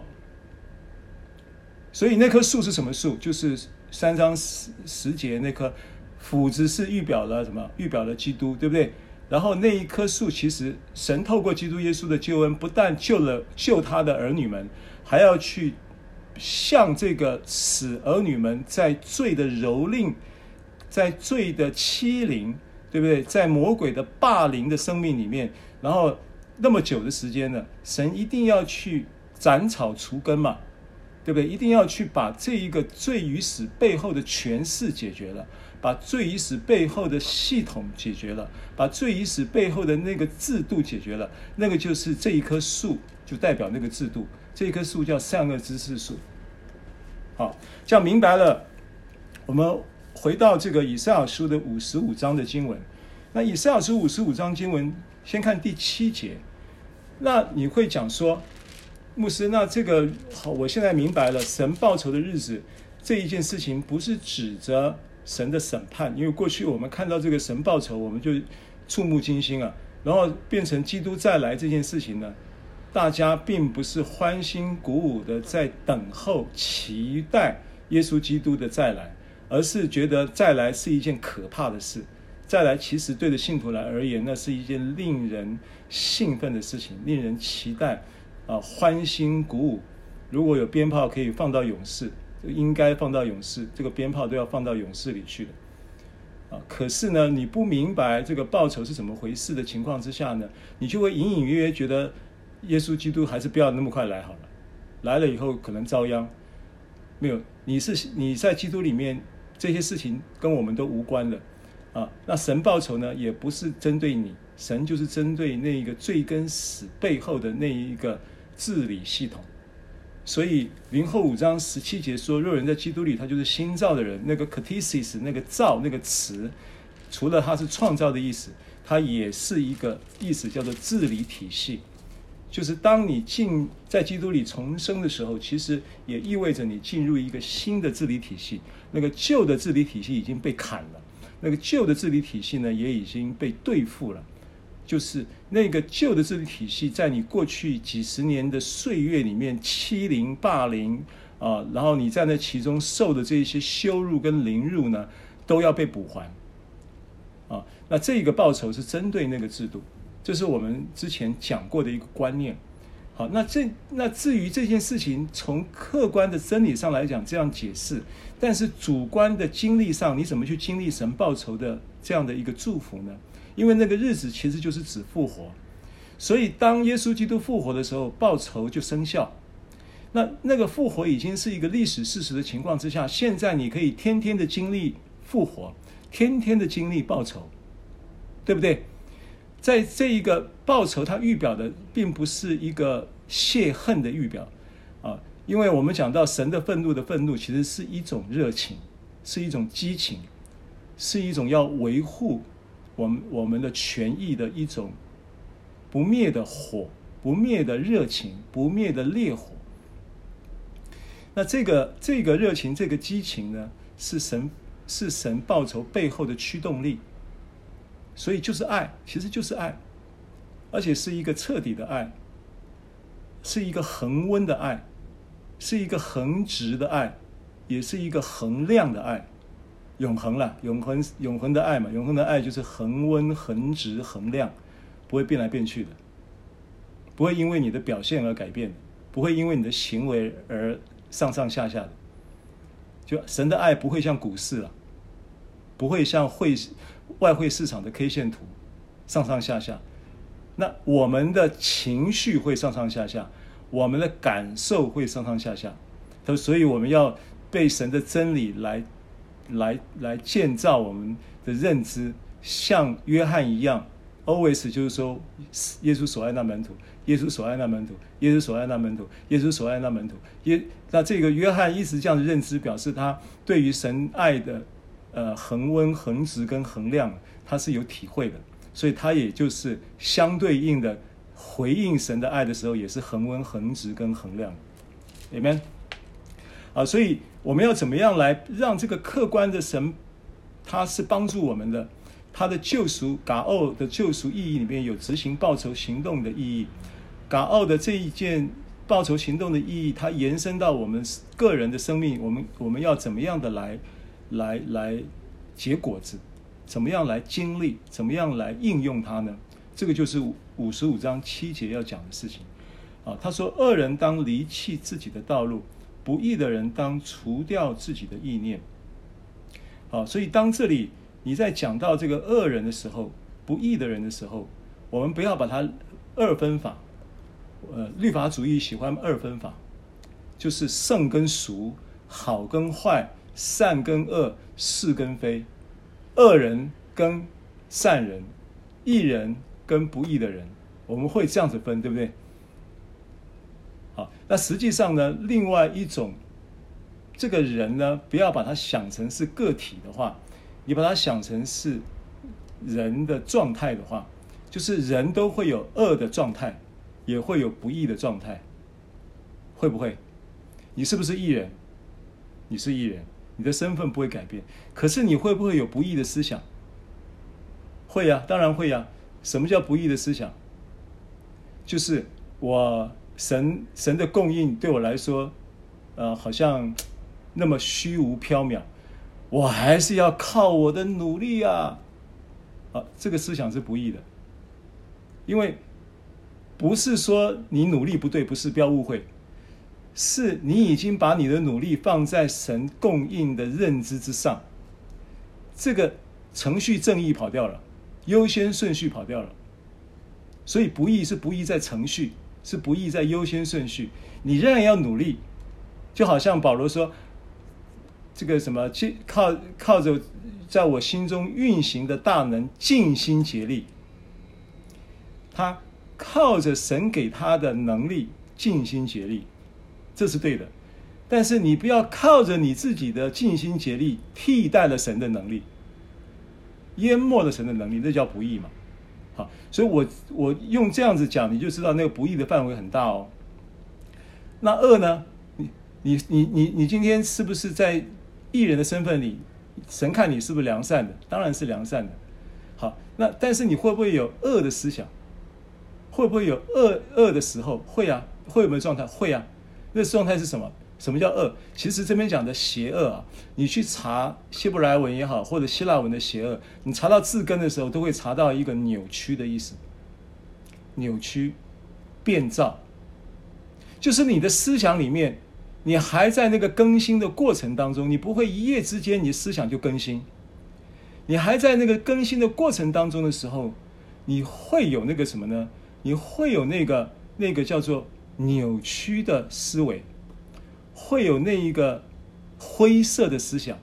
所以那棵树是什么树？就是三章十十节那棵斧子是预表了什么？预表了基督，对不对？然后那一棵树其实神透过基督耶稣的救恩，不但救了救他的儿女们，还要去向这个使儿女们在罪的蹂躏。在罪的欺凌，对不对？在魔鬼的霸凌的生命里面，然后那么久的时间呢，神一定要去斩草除根嘛，对不对？一定要去把这一个罪与死背后的权势解决了，把罪与死背后的系统解决了，把罪与死背后的那个制度解决了，那个就是这一棵树，就代表那个制度。这一棵树叫善恶知识树。好，这样明白了，我们。回到这个以赛亚书的五十五章的经文，那以赛亚书五十五章经文，先看第七节。那你会讲说，牧师，那这个好，我现在明白了，神报仇的日子这一件事情，不是指着神的审判，因为过去我们看到这个神报仇，我们就触目惊心啊。然后变成基督再来这件事情呢，大家并不是欢欣鼓舞的在等候、期待耶稣基督的再来，而是觉得再来是一件可怕的事。再来，其实对着信徒来而言，那是一件令人兴奋的事情，令人期待，啊，欢欣鼓舞。如果有鞭炮可以放到勇士，应该放到勇士，这个鞭炮都要放到勇士里去了。啊，可是呢，你不明白这个报酬是怎么回事的情况之下呢，你就会隐隐约约觉得，耶稣基督还是不要那么快来好了，来了以后可能遭殃。没有，你是你在基督里面，这些事情跟我们都无关的。啊，那神报酬呢，也不是针对你，神就是针对那一个罪跟死背后的那一个治理系统。所以林后五章十七节说，若人在基督里，他就是新造的人。那个 katesis 那个造那个词，除了它是创造的意思，它也是一个意思，叫做治理体系。就是当你进在基督里重生的时候，其实也意味着你进入一个新的治理体系。那个旧的治理体系已经被砍了。那个旧的治理体系呢，也已经被对付了。就是那个旧的治理体系，在你过去几十年的岁月里面欺凌、霸凌啊，然后你在那其中受的这些羞辱跟凌辱呢，都要被补还。啊，那这个报酬是针对那个制度，这是我们之前讲过的一个观念。好，那这那至于这件事情，从客观的真理上来讲，这样解释，但是主观的经历上，你怎么去经历神报酬的这样的一个祝福呢？因为那个日子其实就是指复活，所以当耶稣基督复活的时候，报仇就生效。那那个复活已经是一个历史事实的情况之下，现在你可以天天的经历复活，天天的经历报仇，对不对？在这一个报仇，它预表的并不是一个泄恨的预表啊，因为我们讲到神的愤怒的愤怒，其实是一种热情，是一种激情，是一种要维护我们我们的权益的一种不灭的火，不灭的热情，不灭的烈火。那这个这个热情，这个激情呢，是神是神报仇背后的驱动力。所以就是爱，其实就是爱，而且是一个彻底的爱，是一个恒温的爱，是一个恒直的爱，也是一个恒量的爱，永恒了，永恒永恒的爱嘛，永恒的爱就是恒温、恒直、恒量，不会变来变去的，不会因为你的表现而改变，不会因为你的行为而上上下下的，就神的爱不会像股市了，不会像汇。外汇市场的 K 线图上上下下，那我们的情绪会上上下下，我们的感受会上上下下。他，所以我们要被神的真理来来来建造我们的认知，像约翰一样，always 就是说，耶稣所爱那门徒，耶稣所爱那门徒，耶稣所爱那门徒，耶稣所爱那门徒。耶，那这个约翰一直这样的认知，表示他对于神爱的。呃，恒温、恒值跟恒量，他是有体会的，所以他也就是相对应的回应神的爱的时候，也是恒温、恒值跟恒量。Amen。啊，所以我们要怎么样来让这个客观的神，他是帮助我们的，他的救赎，嘎奥的救赎意义里面有执行报酬行动的意义，嘎奥的这一件报酬行动的意义，它延伸到我们个人的生命，我们我们要怎么样的来？来来结果子，怎么样来经历？怎么样来应用它呢？这个就是五十五章七节要讲的事情。啊，他说：恶人当离弃自己的道路，不义的人当除掉自己的意念。好，所以当这里你在讲到这个恶人的时候，不义的人的时候，我们不要把它二分法。呃，律法主义喜欢二分法，就是圣跟俗，好跟坏。善跟恶，是跟非，恶人跟善人，义人跟不义的人，我们会这样子分，对不对？那实际上呢，另外一种，这个人呢，不要把他想成是个体的话，你把他想成是人的状态的话，就是人都会有恶的状态，也会有不义的状态，会不会？你是不是艺人？你是艺人。你的身份不会改变，可是你会不会有不义的思想？会呀，当然会呀。什么叫不义的思想？就是我神神的供应对我来说，呃，好像那么虚无缥缈，我还是要靠我的努力啊！啊，这个思想是不义的，因为不是说你努力不对，不是，不要误会，是你已经把你的努力放在神供应的认知之上，这个程序正义跑掉了，优先顺序跑掉了，所以不义是不义在程序。是不易在优先顺序，你仍然要努力，就好像保罗说，这个什么，靠靠着在我心中运行的大能，尽心竭力。他靠着神给他的能力尽心竭力，这是对的。但是你不要靠着你自己的尽心竭力替代了神的能力，淹没了神的能力，那叫不易嘛。好，所以我我用这样子讲，你就知道那个不义的范围很大哦。那恶呢？你你你你你今天是不是在艺人的身份里？神看你是不是良善的？当然是良善的。好，那但是你会不会有恶的思想？会不会有恶恶的时候？会啊，会有没有状态？会啊。那状态是什么？什么叫恶？其实这边讲的邪恶啊，你去查希伯来文也好，或者希腊文的邪恶，你查到字根的时候，都会查到一个扭曲的意思。扭曲、变造，就是你的思想里面，你还在那个更新的过程当中，你不会一夜之间你思想就更新。你还在那个更新的过程当中的时候，你会有那个什么呢？你会有那个那个叫做扭曲的思维。会有那一个灰色的思想，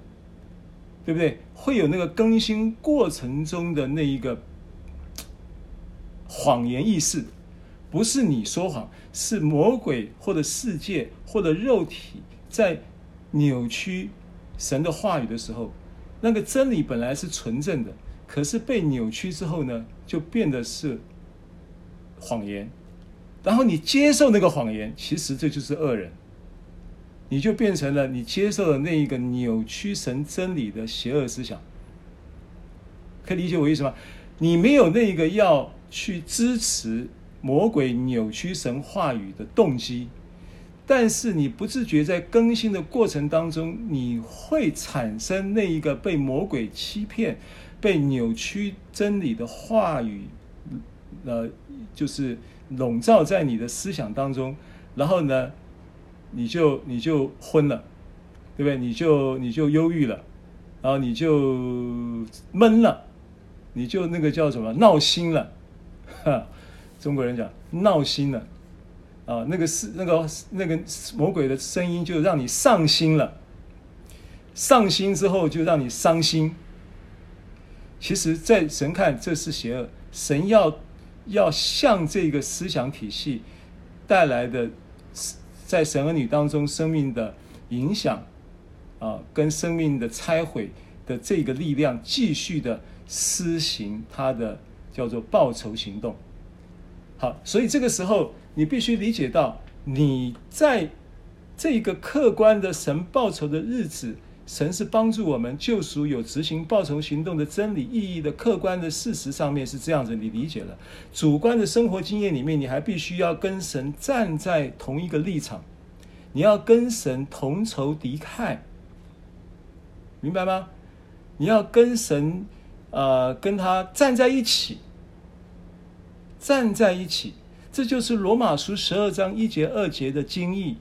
对不对？会有那个更新过程中的那一个谎言意识，不是你说谎，是魔鬼或者世界或者肉体在扭曲神的话语的时候，那个真理本来是纯正的，可是被扭曲之后呢，就变得是谎言，然后你接受那个谎言，其实这就是恶人。你就变成了你接受了那一个扭曲神真理的邪恶思想，可以理解我意思吗？你没有那个要去支持魔鬼扭曲神话语的动机，但是你不自觉在更新的过程当中，你会产生那一个被魔鬼欺骗、被扭曲真理的话语，呃，就是笼罩在你的思想当中，然后呢，你就你就昏了，对不对？你就你就忧郁了，然后你就闷了，你就那个叫什么闹心了，哈，中国人讲闹心了，啊，那个是那个那个魔鬼的声音就让你上心了，上心之后就让你伤心。其实，在神看这是邪恶，神要要向这个思想体系带来的。在神儿女当中，生命的影响啊，跟生命的拆毁的这个力量，继续的施行他的叫做报仇行动。好，所以这个时候你必须理解到，你在这个客观的神报仇的日子，神是帮助我们救赎有执行报仇行动的真理意义的客观的事实上面是这样子，你理解了。主观的生活经验里面，你还必须要跟神站在同一个立场，你要跟神同仇敌忾，明白吗？你要跟神，呃，跟他站在一起，站在一起，这就是罗马书十二章一节二节的经义。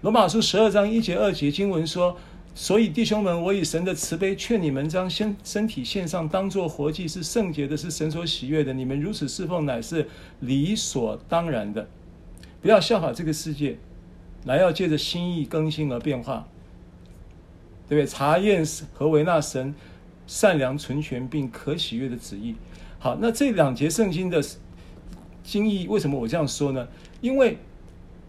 罗马书十二章一节二节经文说：“所以弟兄们，我以神的慈悲劝你们，将身身体献上，当作活祭，是圣洁的，是神所喜悦的。你们如此侍奉，乃是理所当然的。不要效法这个世界，来要借着心意更新而变化，对不对？查验何为那神善良、纯全并可喜悦的旨意。好，那这两节圣经的经义，为什么我这样说呢？因为。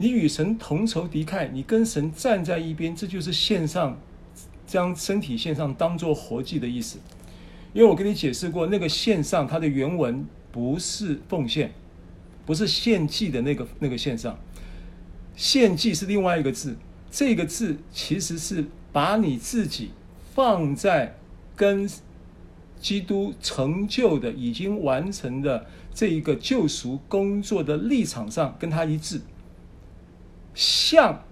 你与神同仇敌忾，你跟神站在一边，这就是献上，将身体献上当做活祭的意思。因为我跟你解释过，那个献上它的原文不是奉献，不是献祭的那个那个献上，献祭是另外一个字，这个字其实是把你自己放在跟基督成就的、已经完成的这一个救赎工作的立场上跟他一致，向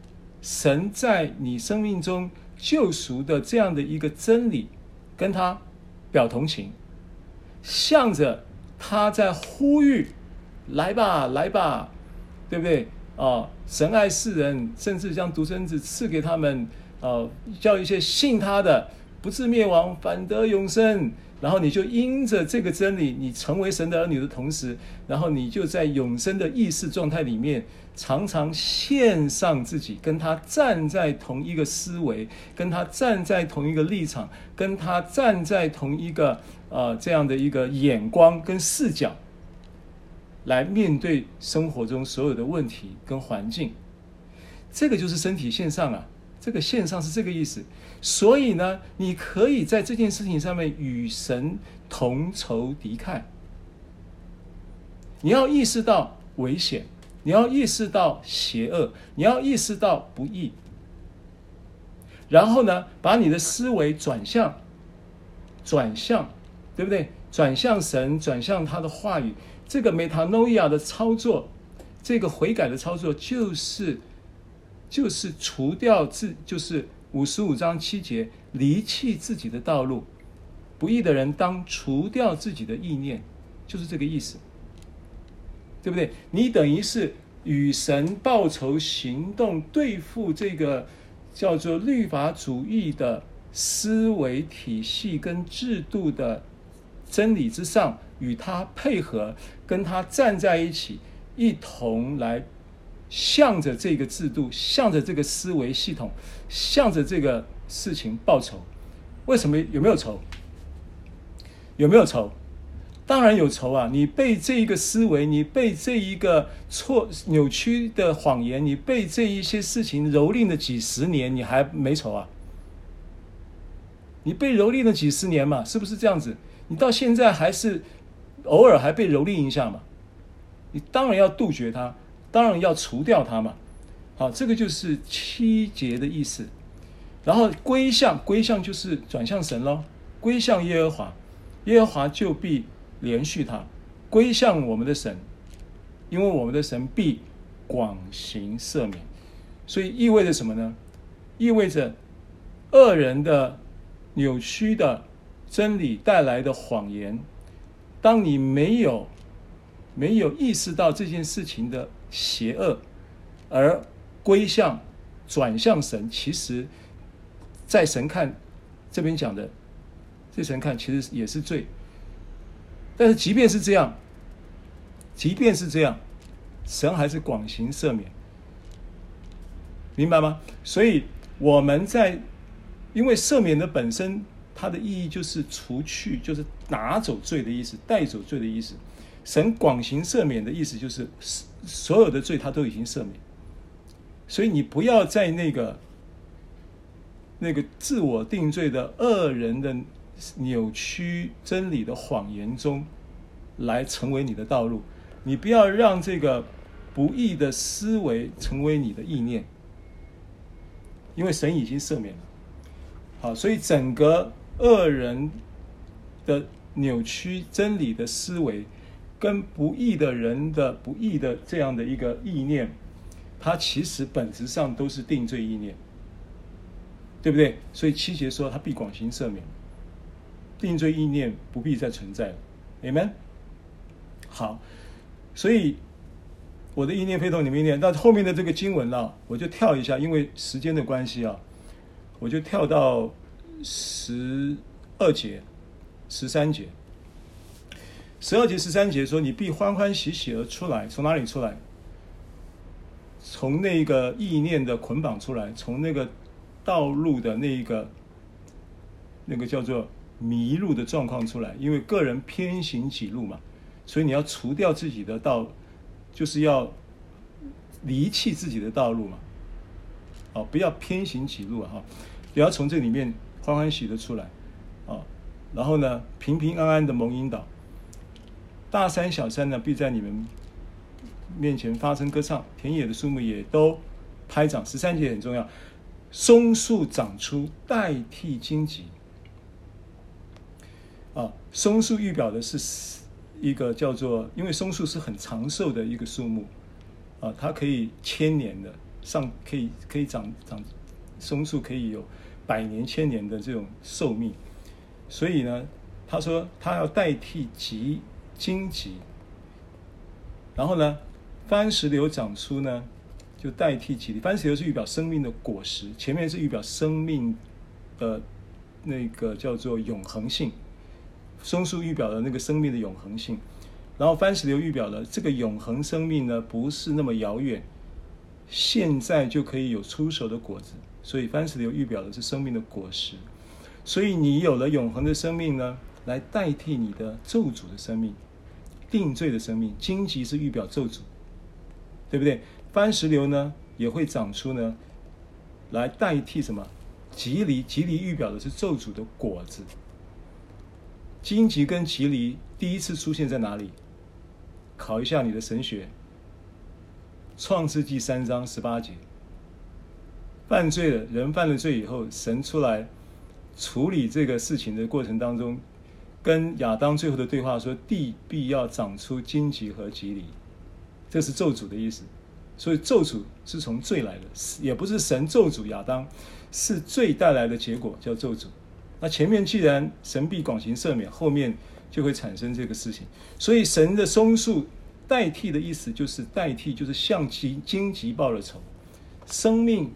神在你生命中救赎的这样的一个真理，跟他表同情，向着他在呼吁，来吧，来吧，对不对？啊，神爱世人，甚至将独生子赐给他们，啊，叫一些信他的不至灭亡，反得永生。然后你就因着这个真理，你成为神的儿女的同时，然后你就在永生的意识状态里面，常常献上自己，跟他站在同一个思维，跟他站在同一个立场，跟他站在同一个呃这样的一个眼光跟视角，来面对生活中所有的问题跟环境。这个就是身体献上啊，这个线上是这个意思。所以呢，你可以在这件事情上面与神同仇敌忾。你要意识到危险，你要意识到邪恶，你要意识到不义。然后呢，把你的思维转向，转向，对不对？转向神，转向他的话语。这个 metanoia 的操作，这个悔改的操作，就是，就是除掉自，就是。五十五章七节，离弃自己的道路，不义的人当除掉自己的意念，就是这个意思，对不对？你等于是与神报仇行动，对付这个叫做律法主义的思维体系跟制度的真理之上，与他配合，跟他站在一起，一同来。向着这个制度，向着这个思维系统，向着这个事情报仇。为什么？有没有仇？有没有仇？当然有仇啊！你被这一个思维，你被这一个错扭曲的谎言，你被这一些事情蹂躏了几十年，你还没仇啊？你被蹂躏了几十年嘛？是不是这样子？你到现在还是偶尔还被蹂躏一下嘛？你当然要杜绝它。当然要除掉它嘛，好，这个就是七节的意思。然后归向，归向就是转向神喽，归向耶和华，耶和华就必怜恤他。归向我们的神，因为我们的神必广行赦免。所以意味着什么呢？意味着恶人的扭曲的真理带来的谎言，当你没有没有意识到这件事情的。邪恶，而归向、转向神，其实，在神看这边讲的，这神看其实也是罪。但是即便是这样，即便是这样，神还是广行赦免，明白吗？所以我们在，因为赦免的本身，它的意义就是除去，就是拿走罪的意思，带走罪的意思。神广行赦免的意思就是，所有的罪他都已经赦免，所以你不要在那个那个自我定罪的恶人的扭曲真理的谎言中来成为你的道路，你不要让这个不义的思维成为你的意念，因为神已经赦免了。好，所以整个恶人的扭曲真理的思维。跟不义的人的不义的这样的一个意念，它其实本质上都是定罪意念，对不对？所以七节说他必广行赦免，定罪意念不必再存在了，Amen。好，所以我的意念非同你们意念。但后面的这个经文啊，我就跳一下，因为时间的关系啊，我就跳到十二节、十三节。十二节十三节说：“你必欢欢喜喜而出来，从哪里出来？从那个意念的捆绑出来，从那个道路的那一个那个叫做迷路的状况出来。因为个人偏行己路嘛，所以你要除掉自己的道，就是要离弃自己的道路嘛。哦，不要偏行己路啊！哈，也要从这里面欢欢喜的出来啊。然后呢，平平安安的蒙引导。”大山小山呢，必在你们面前发声歌唱；田野的树木也都拍掌。十三节很重要，松树长出代替荆棘。啊，松树预表的是一个叫做，因为松树是很长寿的一个树木，啊，它可以千年的上可以可以长长，松树可以有百年千年的这种寿命，所以呢，他说他要代替棘荆棘，然后呢，番石榴长出呢，就代替吉藜。番石榴是预表生命的果实，前面是预表生命的那个叫做永恒性。松树预表了那个生命的永恒性，然后番石榴预表了这个永恒生命呢，不是那么遥远，现在就可以有出手的果子，所以番石榴预表的是生命的果实，所以你有了永恒的生命呢，来代替你的咒诅的生命，定罪的生命。荆棘是预表咒诅，对不对？番石榴呢也会长出呢，来代替什么？吉藜，吉藜预表的是咒诅的果子。荆棘跟吉藜第一次出现在哪里？考一下你的神学。创世纪三章十八节，犯罪了，人犯了罪以后，神出来处理这个事情的过程当中，跟亚当最后的对话说：“地必要长出荆棘和棘藜。”这是咒诅的意思。所以咒诅是从罪来的，也不是神咒诅亚当，是罪带来的结果，叫咒诅。那前面既然神必广行赦免，后面就会产生这个事情。所以神的松树代替的意思就是代替，就是向其荆棘报了仇。生命，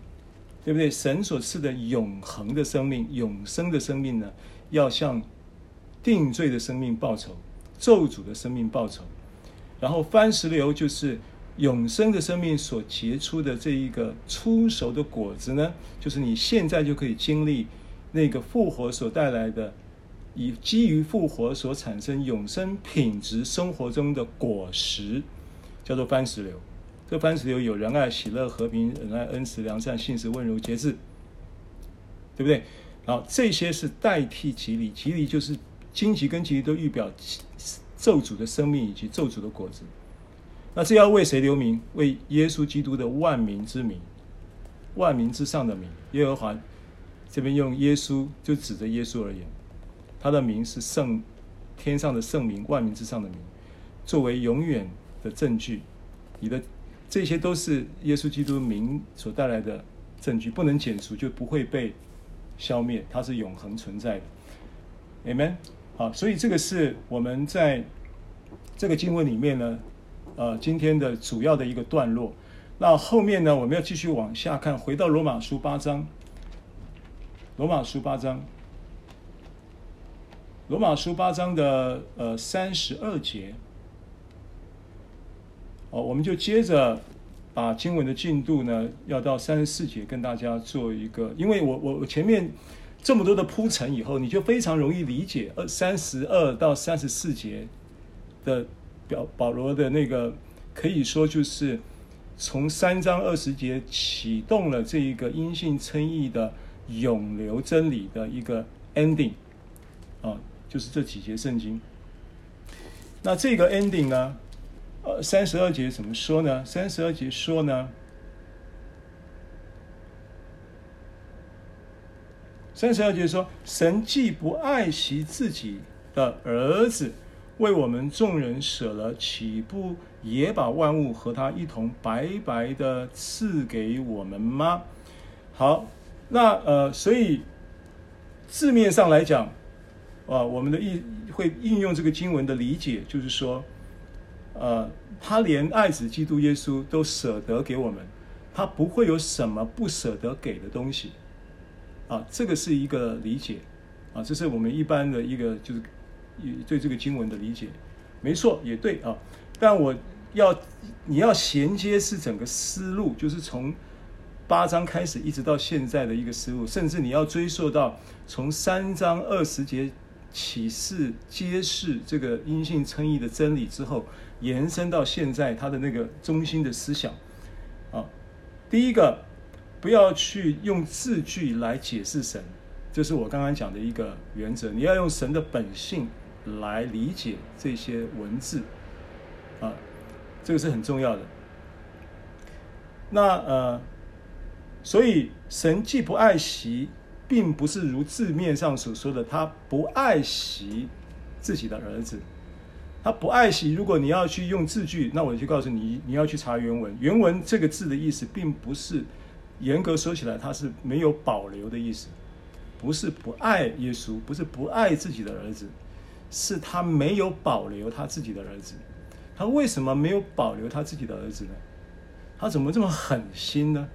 对不对？神所赐的永恒的生命、永生的生命呢，要向定罪的生命报酬，咒诅的生命报酬。然后番石榴就是永生的生命所结出的这一个出熟的果子呢，就是你现在就可以经历。那个复活所带来的，以基于复活所产生永生品质生活中的果实，叫做番石榴。这番石榴有仁爱、喜乐、和平、仁爱、恩慈、良善、信实、温柔、节制，对不对？然后这些是代替吉利，吉利就是荆棘跟吉藜都预表咒诅的生命以及咒诅的果子。那这要为谁留名？为耶稣基督的万民之名，万民之上的名，耶和华。这边用耶稣就指着耶稣而言，他的名是圣，天上的圣名，万民之上的名，作为永远的证据。你的这些都是耶稣基督名所带来的证据，不能剪除，就不会被消灭，它是永恒存在的。Amen。好，所以这个是我们在这个经文里面呢，呃，今天的主要的一个段落。那后面呢，我们要继续往下看，回到罗马书八章。罗马书八章，罗马书八章的呃三十二节，哦，我们就接着把经文的进度呢，要到三十四节跟大家做一个，因为我我我前面这么多的铺陈以后，你就非常容易理解二三十二到三十四节的表保罗的那个，可以说就是从三章二十节启动了这一个阴性称义的。永留真理的一个 ending 啊，就是这几节圣经。那这个 ending 呢，呃，三十二节怎么说呢？三十二节说呢，三十二节说，神既不爱惜自己的儿子，为我们众人舍了，岂不也把万物和他一同白白的赐给我们吗？好。那呃，所以字面上来讲，啊，我们的意会应用这个经文的理解，就是说，呃，他连爱子基督耶稣都舍得给我们，他不会有什么不舍得给的东西，啊，这个是一个理解，啊，这是我们一般的一个就是对这个经文的理解，没错，也对啊，但我要你要衔接是整个思路，就是从。八章开始一直到现在的一个思路，甚至你要追溯到从三章二十节启示揭示这个因信称义的真理之后，延伸到现在他的那个中心的思想啊。第一个，不要去用字句来解释神，这是我刚刚讲的一个原则。你要用神的本性来理解这些文字啊，这个是很重要的。那呃。所以，神既不爱惜，并不是如字面上所说的，他不爱惜自己的儿子。他不爱惜。如果你要去用字句，那我就告诉你，你要去查原文。原文这个字的意思，并不是严格说起来，他是没有保留的意思，不是不爱耶稣，不是不爱自己的儿子，是他没有保留他自己的儿子。他为什么没有保留他自己的儿子呢？他怎么这么狠心呢？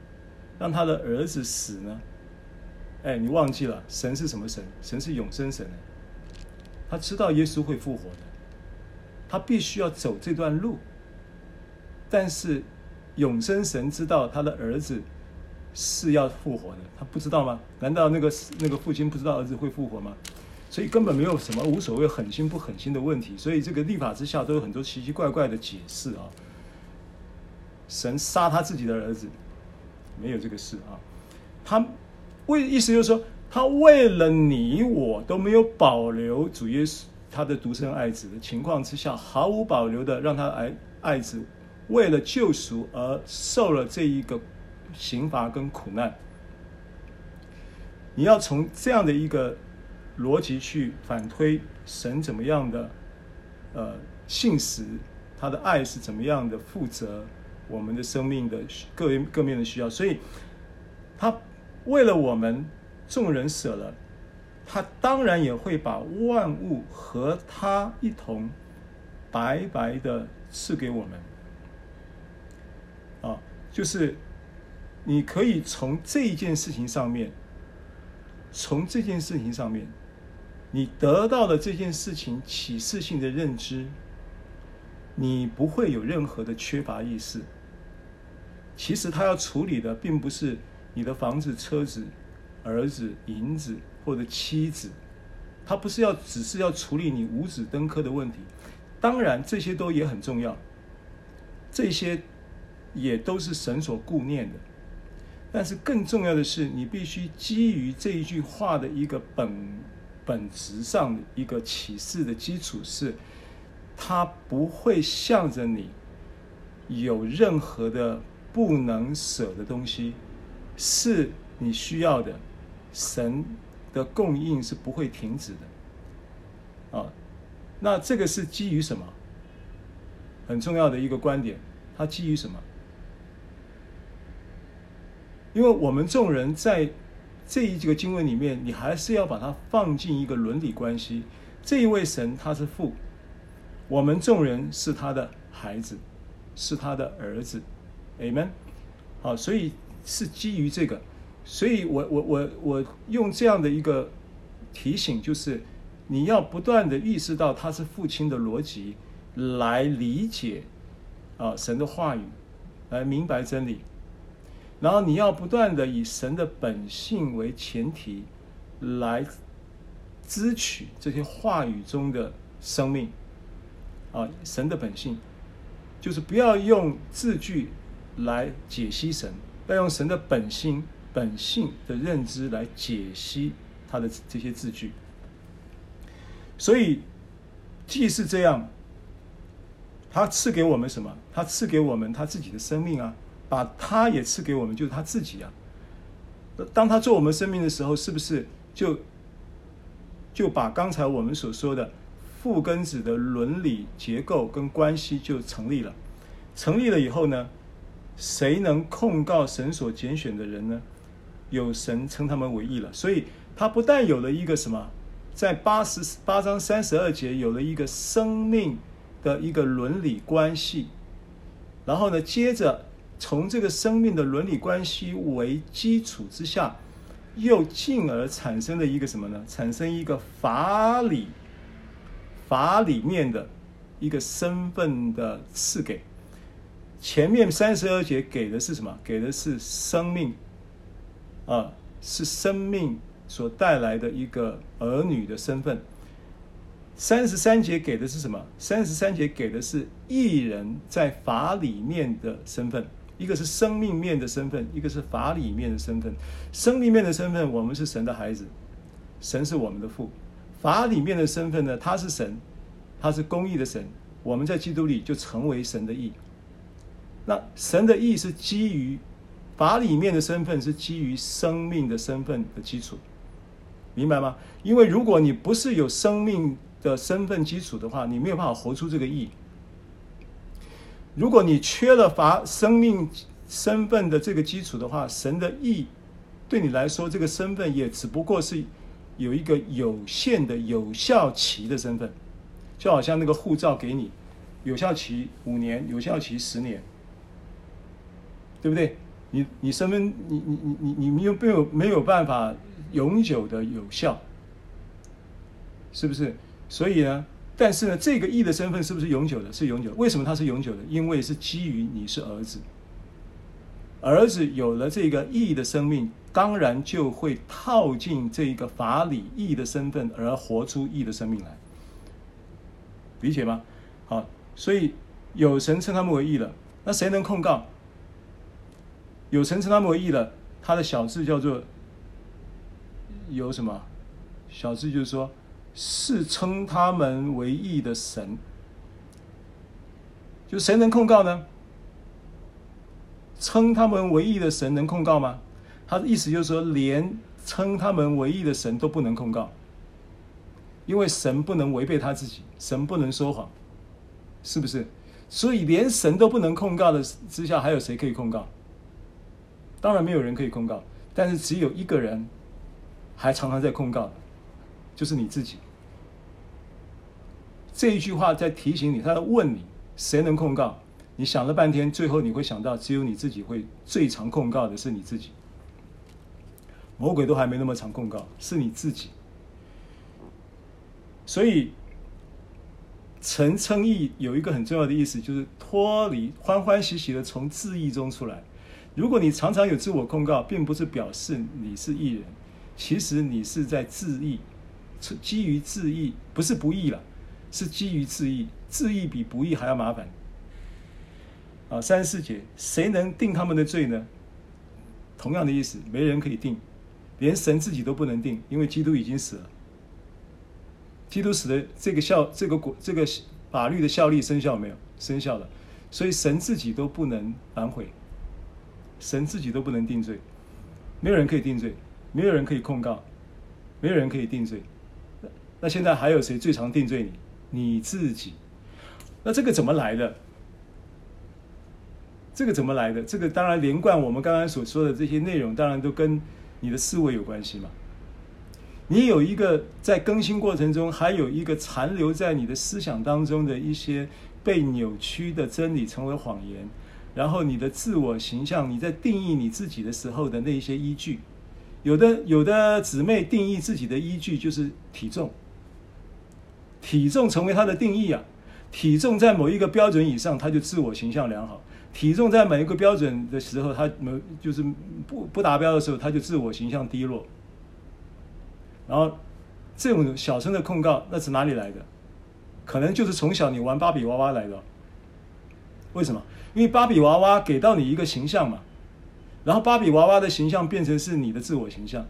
让他的儿子死呢？哎，你忘记了，神是什么神？神是永生神。他知道耶稣会复活的。他必须要走这段路，但是永生神知道他的儿子是要复活的，他不知道吗？难道那个那个父亲不知道儿子会复活吗？所以根本没有什么无所谓狠心不狠心的问题。所以这个立法之下都有很多奇奇怪怪的解释啊。神杀他自己的儿子，没有这个事啊。他为意思就是说，他为了你我都没有保留主耶稣。他的独生爱子的情况之下，毫无保留的让他爱爱子为了救赎而受了这一个刑罚跟苦难。你要从这样的一个逻辑去反推神怎么样的呃信实，他的爱是怎么样的负责我们的生命的各各面的需要，所以他为了我们众人舍了。他当然也会把万物和他一同白白的赐给我们，啊，就是你可以从这一件事情上面，从这件事情上面，你得到的这件事情启示性的认知，你不会有任何的缺乏意识。其实他要处理的并不是你的房子、车子、儿子、银子。或者妻子，他不是要只是要处理你五子登科的问题，当然这些都也很重要，这些也都是神所顾念的，但是更重要的是，你必须基于这一句话的一个本本质上的一个启示的基础是，他不会向着你有任何的不能舍的东西，是你需要的，神。的供应是不会停止的，啊，那这个是基于什么？很重要的一个观点，它基于什么？因为我们众人在这一个经文里面，你还是要把它放进一个伦理关系。这一位神他是父，我们众人是他的孩子，是他的儿子，Amen。好，所以是基于这个。所以我我我我用这样的一个提醒，就是你要不断的意识到他是父亲的逻辑，来理解啊神的话语，来明白真理，然后你要不断的以神的本性为前提，来支取这些话语中的生命啊神的本性，就是不要用字句来解析神，要用神的本性。本性的认知来解析他的这些字句，所以既是这样，他赐给我们什么？他赐给我们他自己的生命啊，把他也赐给我们，就是他自己啊。当他做我们生命的时候，是不是就就把刚才我们所说的父跟子的伦理结构跟关系就成立了？成立了以后呢，谁能控告神所拣选的人呢？有神称他们为义了，所以他不但有了一个什么，在八十八章三十二节有了一个生命的一个伦理关系，然后呢，接着从这个生命的伦理关系为基础之下，又进而产生了一个什么呢？产生一个法理，法里面的一个身份的赐给。前面三十二节给的是什么？给的是生命。啊，是生命所带来的一个儿女的身份。三十三节给的是什么？三十三节给的是艺人在法里面的身份，一个是生命面的身份，一个是法里面的身份。生命面的身份，我们是神的孩子，神是我们的父。法里面的身份呢，他是神，他是公义的神，我们在基督里就成为神的义。那神的义是基于。法里面的身份是基于生命的身份的基础，明白吗？因为如果你不是有生命的身份基础的话，你没有办法活出这个义。如果你缺了法生命身份的这个基础的话，神的意对你来说，这个身份也只不过是有一个有限的有效期的身份，就好像那个护照给你，有效期五年，有效期十年，对不对？你你身份你你你你你没有没有没有办法永久的有效，是不是？所以呢，但是呢，这个义的身份是不是永久的？是永久。为什么它是永久的？因为是基于你是儿子，儿子有了这个义的生命，当然就会套进这个法理义的身份，而活出义的生命来。理解吗？好，所以有神称他们为义了，那谁能控告？有神称他们为义了，他的小字叫做有什么？小字就是说。是称他们为义的神，就谁能控告呢？称他们为义的神能控告吗？他的意思就是说，连称他们为义的神都不能控告，因为神不能违背他自己，神不能说谎，是不是？所以连神都不能控告的之下，还有谁可以控告？当然没有人可以控告，但是只有一个人还常常在控告，就是你自己。这一句话在提醒你，他在问你，谁能控告？你想了半天，最后你会想到，只有你自己会最常控告的是你自己。魔鬼都还没那么常控告，是你自己。所以，神称义有一个很重要的意思，就是脱离，欢欢喜喜的从自义中出来。如果你常常有自我控告，并不是表示你是义人，其实你是在自义，基于自义，不是不义了。是基于自义，自义比不义还要麻烦。啊，三十四节，谁能定他们的罪呢？同样的意思，没人可以定，连神自己都不能定，因为基督已经死了。基督死的这个效，这个果，这个法律的效力生效没有？生效了，所以神自己都不能反悔，神自己都不能定罪，没有人可以定罪，没有人可以控告，没有人可以定罪。那现在还有谁最常定罪你？你自己，那这个怎么来的？这个怎么来的？这个当然连贯我们刚刚所说的这些内容，当然都跟你的思维有关系嘛。你有一个在更新过程中，还有一个残留在你的思想当中的一些被扭曲的真理成为谎言，然后你的自我形象，你在定义你自己的时候的那一些依据，有的有的姊妹定义自己的依据就是体重。体重成为他的定义啊，体重在某一个标准以上，他就自我形象良好；体重在某一个标准的时候，他某就是不不达标的时候，他就自我形象低落。然后这种小声的控告，那是哪里来的？可能就是从小你玩芭比娃娃来的。为什么？因为芭比娃娃给到你一个形象嘛，然后芭比娃娃的形象变成是你的自我形象。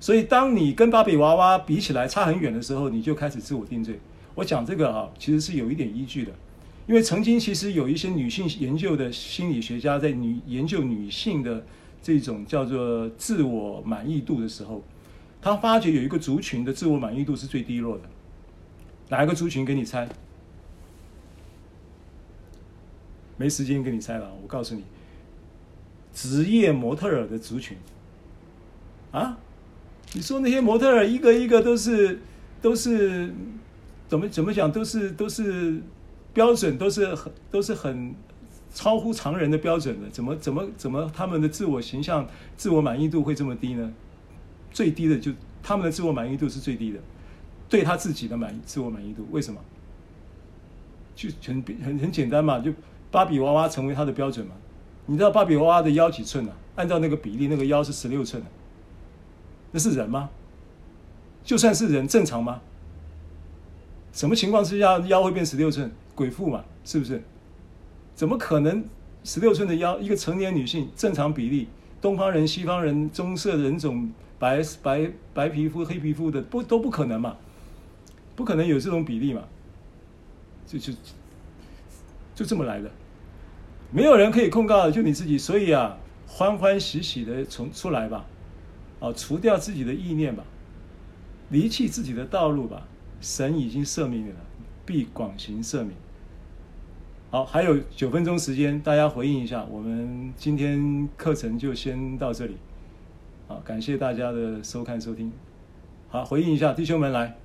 所以，当你跟芭比娃娃比起来差很远的时候，你就开始自我定罪。我讲这个哈，其实是有一点依据的，因为曾经其实有一些女性研究的心理学家在女研究女性的这种叫做自我满意度的时候，他发觉有一个族群的自我满意度是最低落的。哪一个族群？给你猜？没时间给你猜了，我告诉你，职业模特儿的族群啊。你说那些模特儿一个一个都是都是怎么怎么讲都是都是标准都是很都是很超乎常人的标准的，怎么怎么怎么他们的自我形象自我满意度会这么低呢？最低的就他们的自我满意度是最低的，对他自己的满自我满意度为什么？就很很很简单嘛，就芭比娃娃成为他的标准嘛。你知道芭比娃娃的腰几寸啊？按照那个比例，那个腰是十六寸的。那是人吗？就算是人，正常吗？什么情况之下腰会变十六寸？鬼妇嘛，是不是？怎么可能十六寸的腰？一个成年女性正常比例，东方人、西方人、棕色人种、白白白皮肤、黑皮肤的，不都不可能嘛？不可能有这种比例嘛？就就就这么来的，没有人可以控告，就你自己。所以啊，欢欢喜喜的从出来吧。啊，除掉自己的意念吧，离弃自己的道路吧，神已经赦免你了，必广行赦免。好，还有九分钟时间，大家回应一下。我们今天课程就先到这里。好，感谢大家的收看收听。好，回应一下，弟兄们来。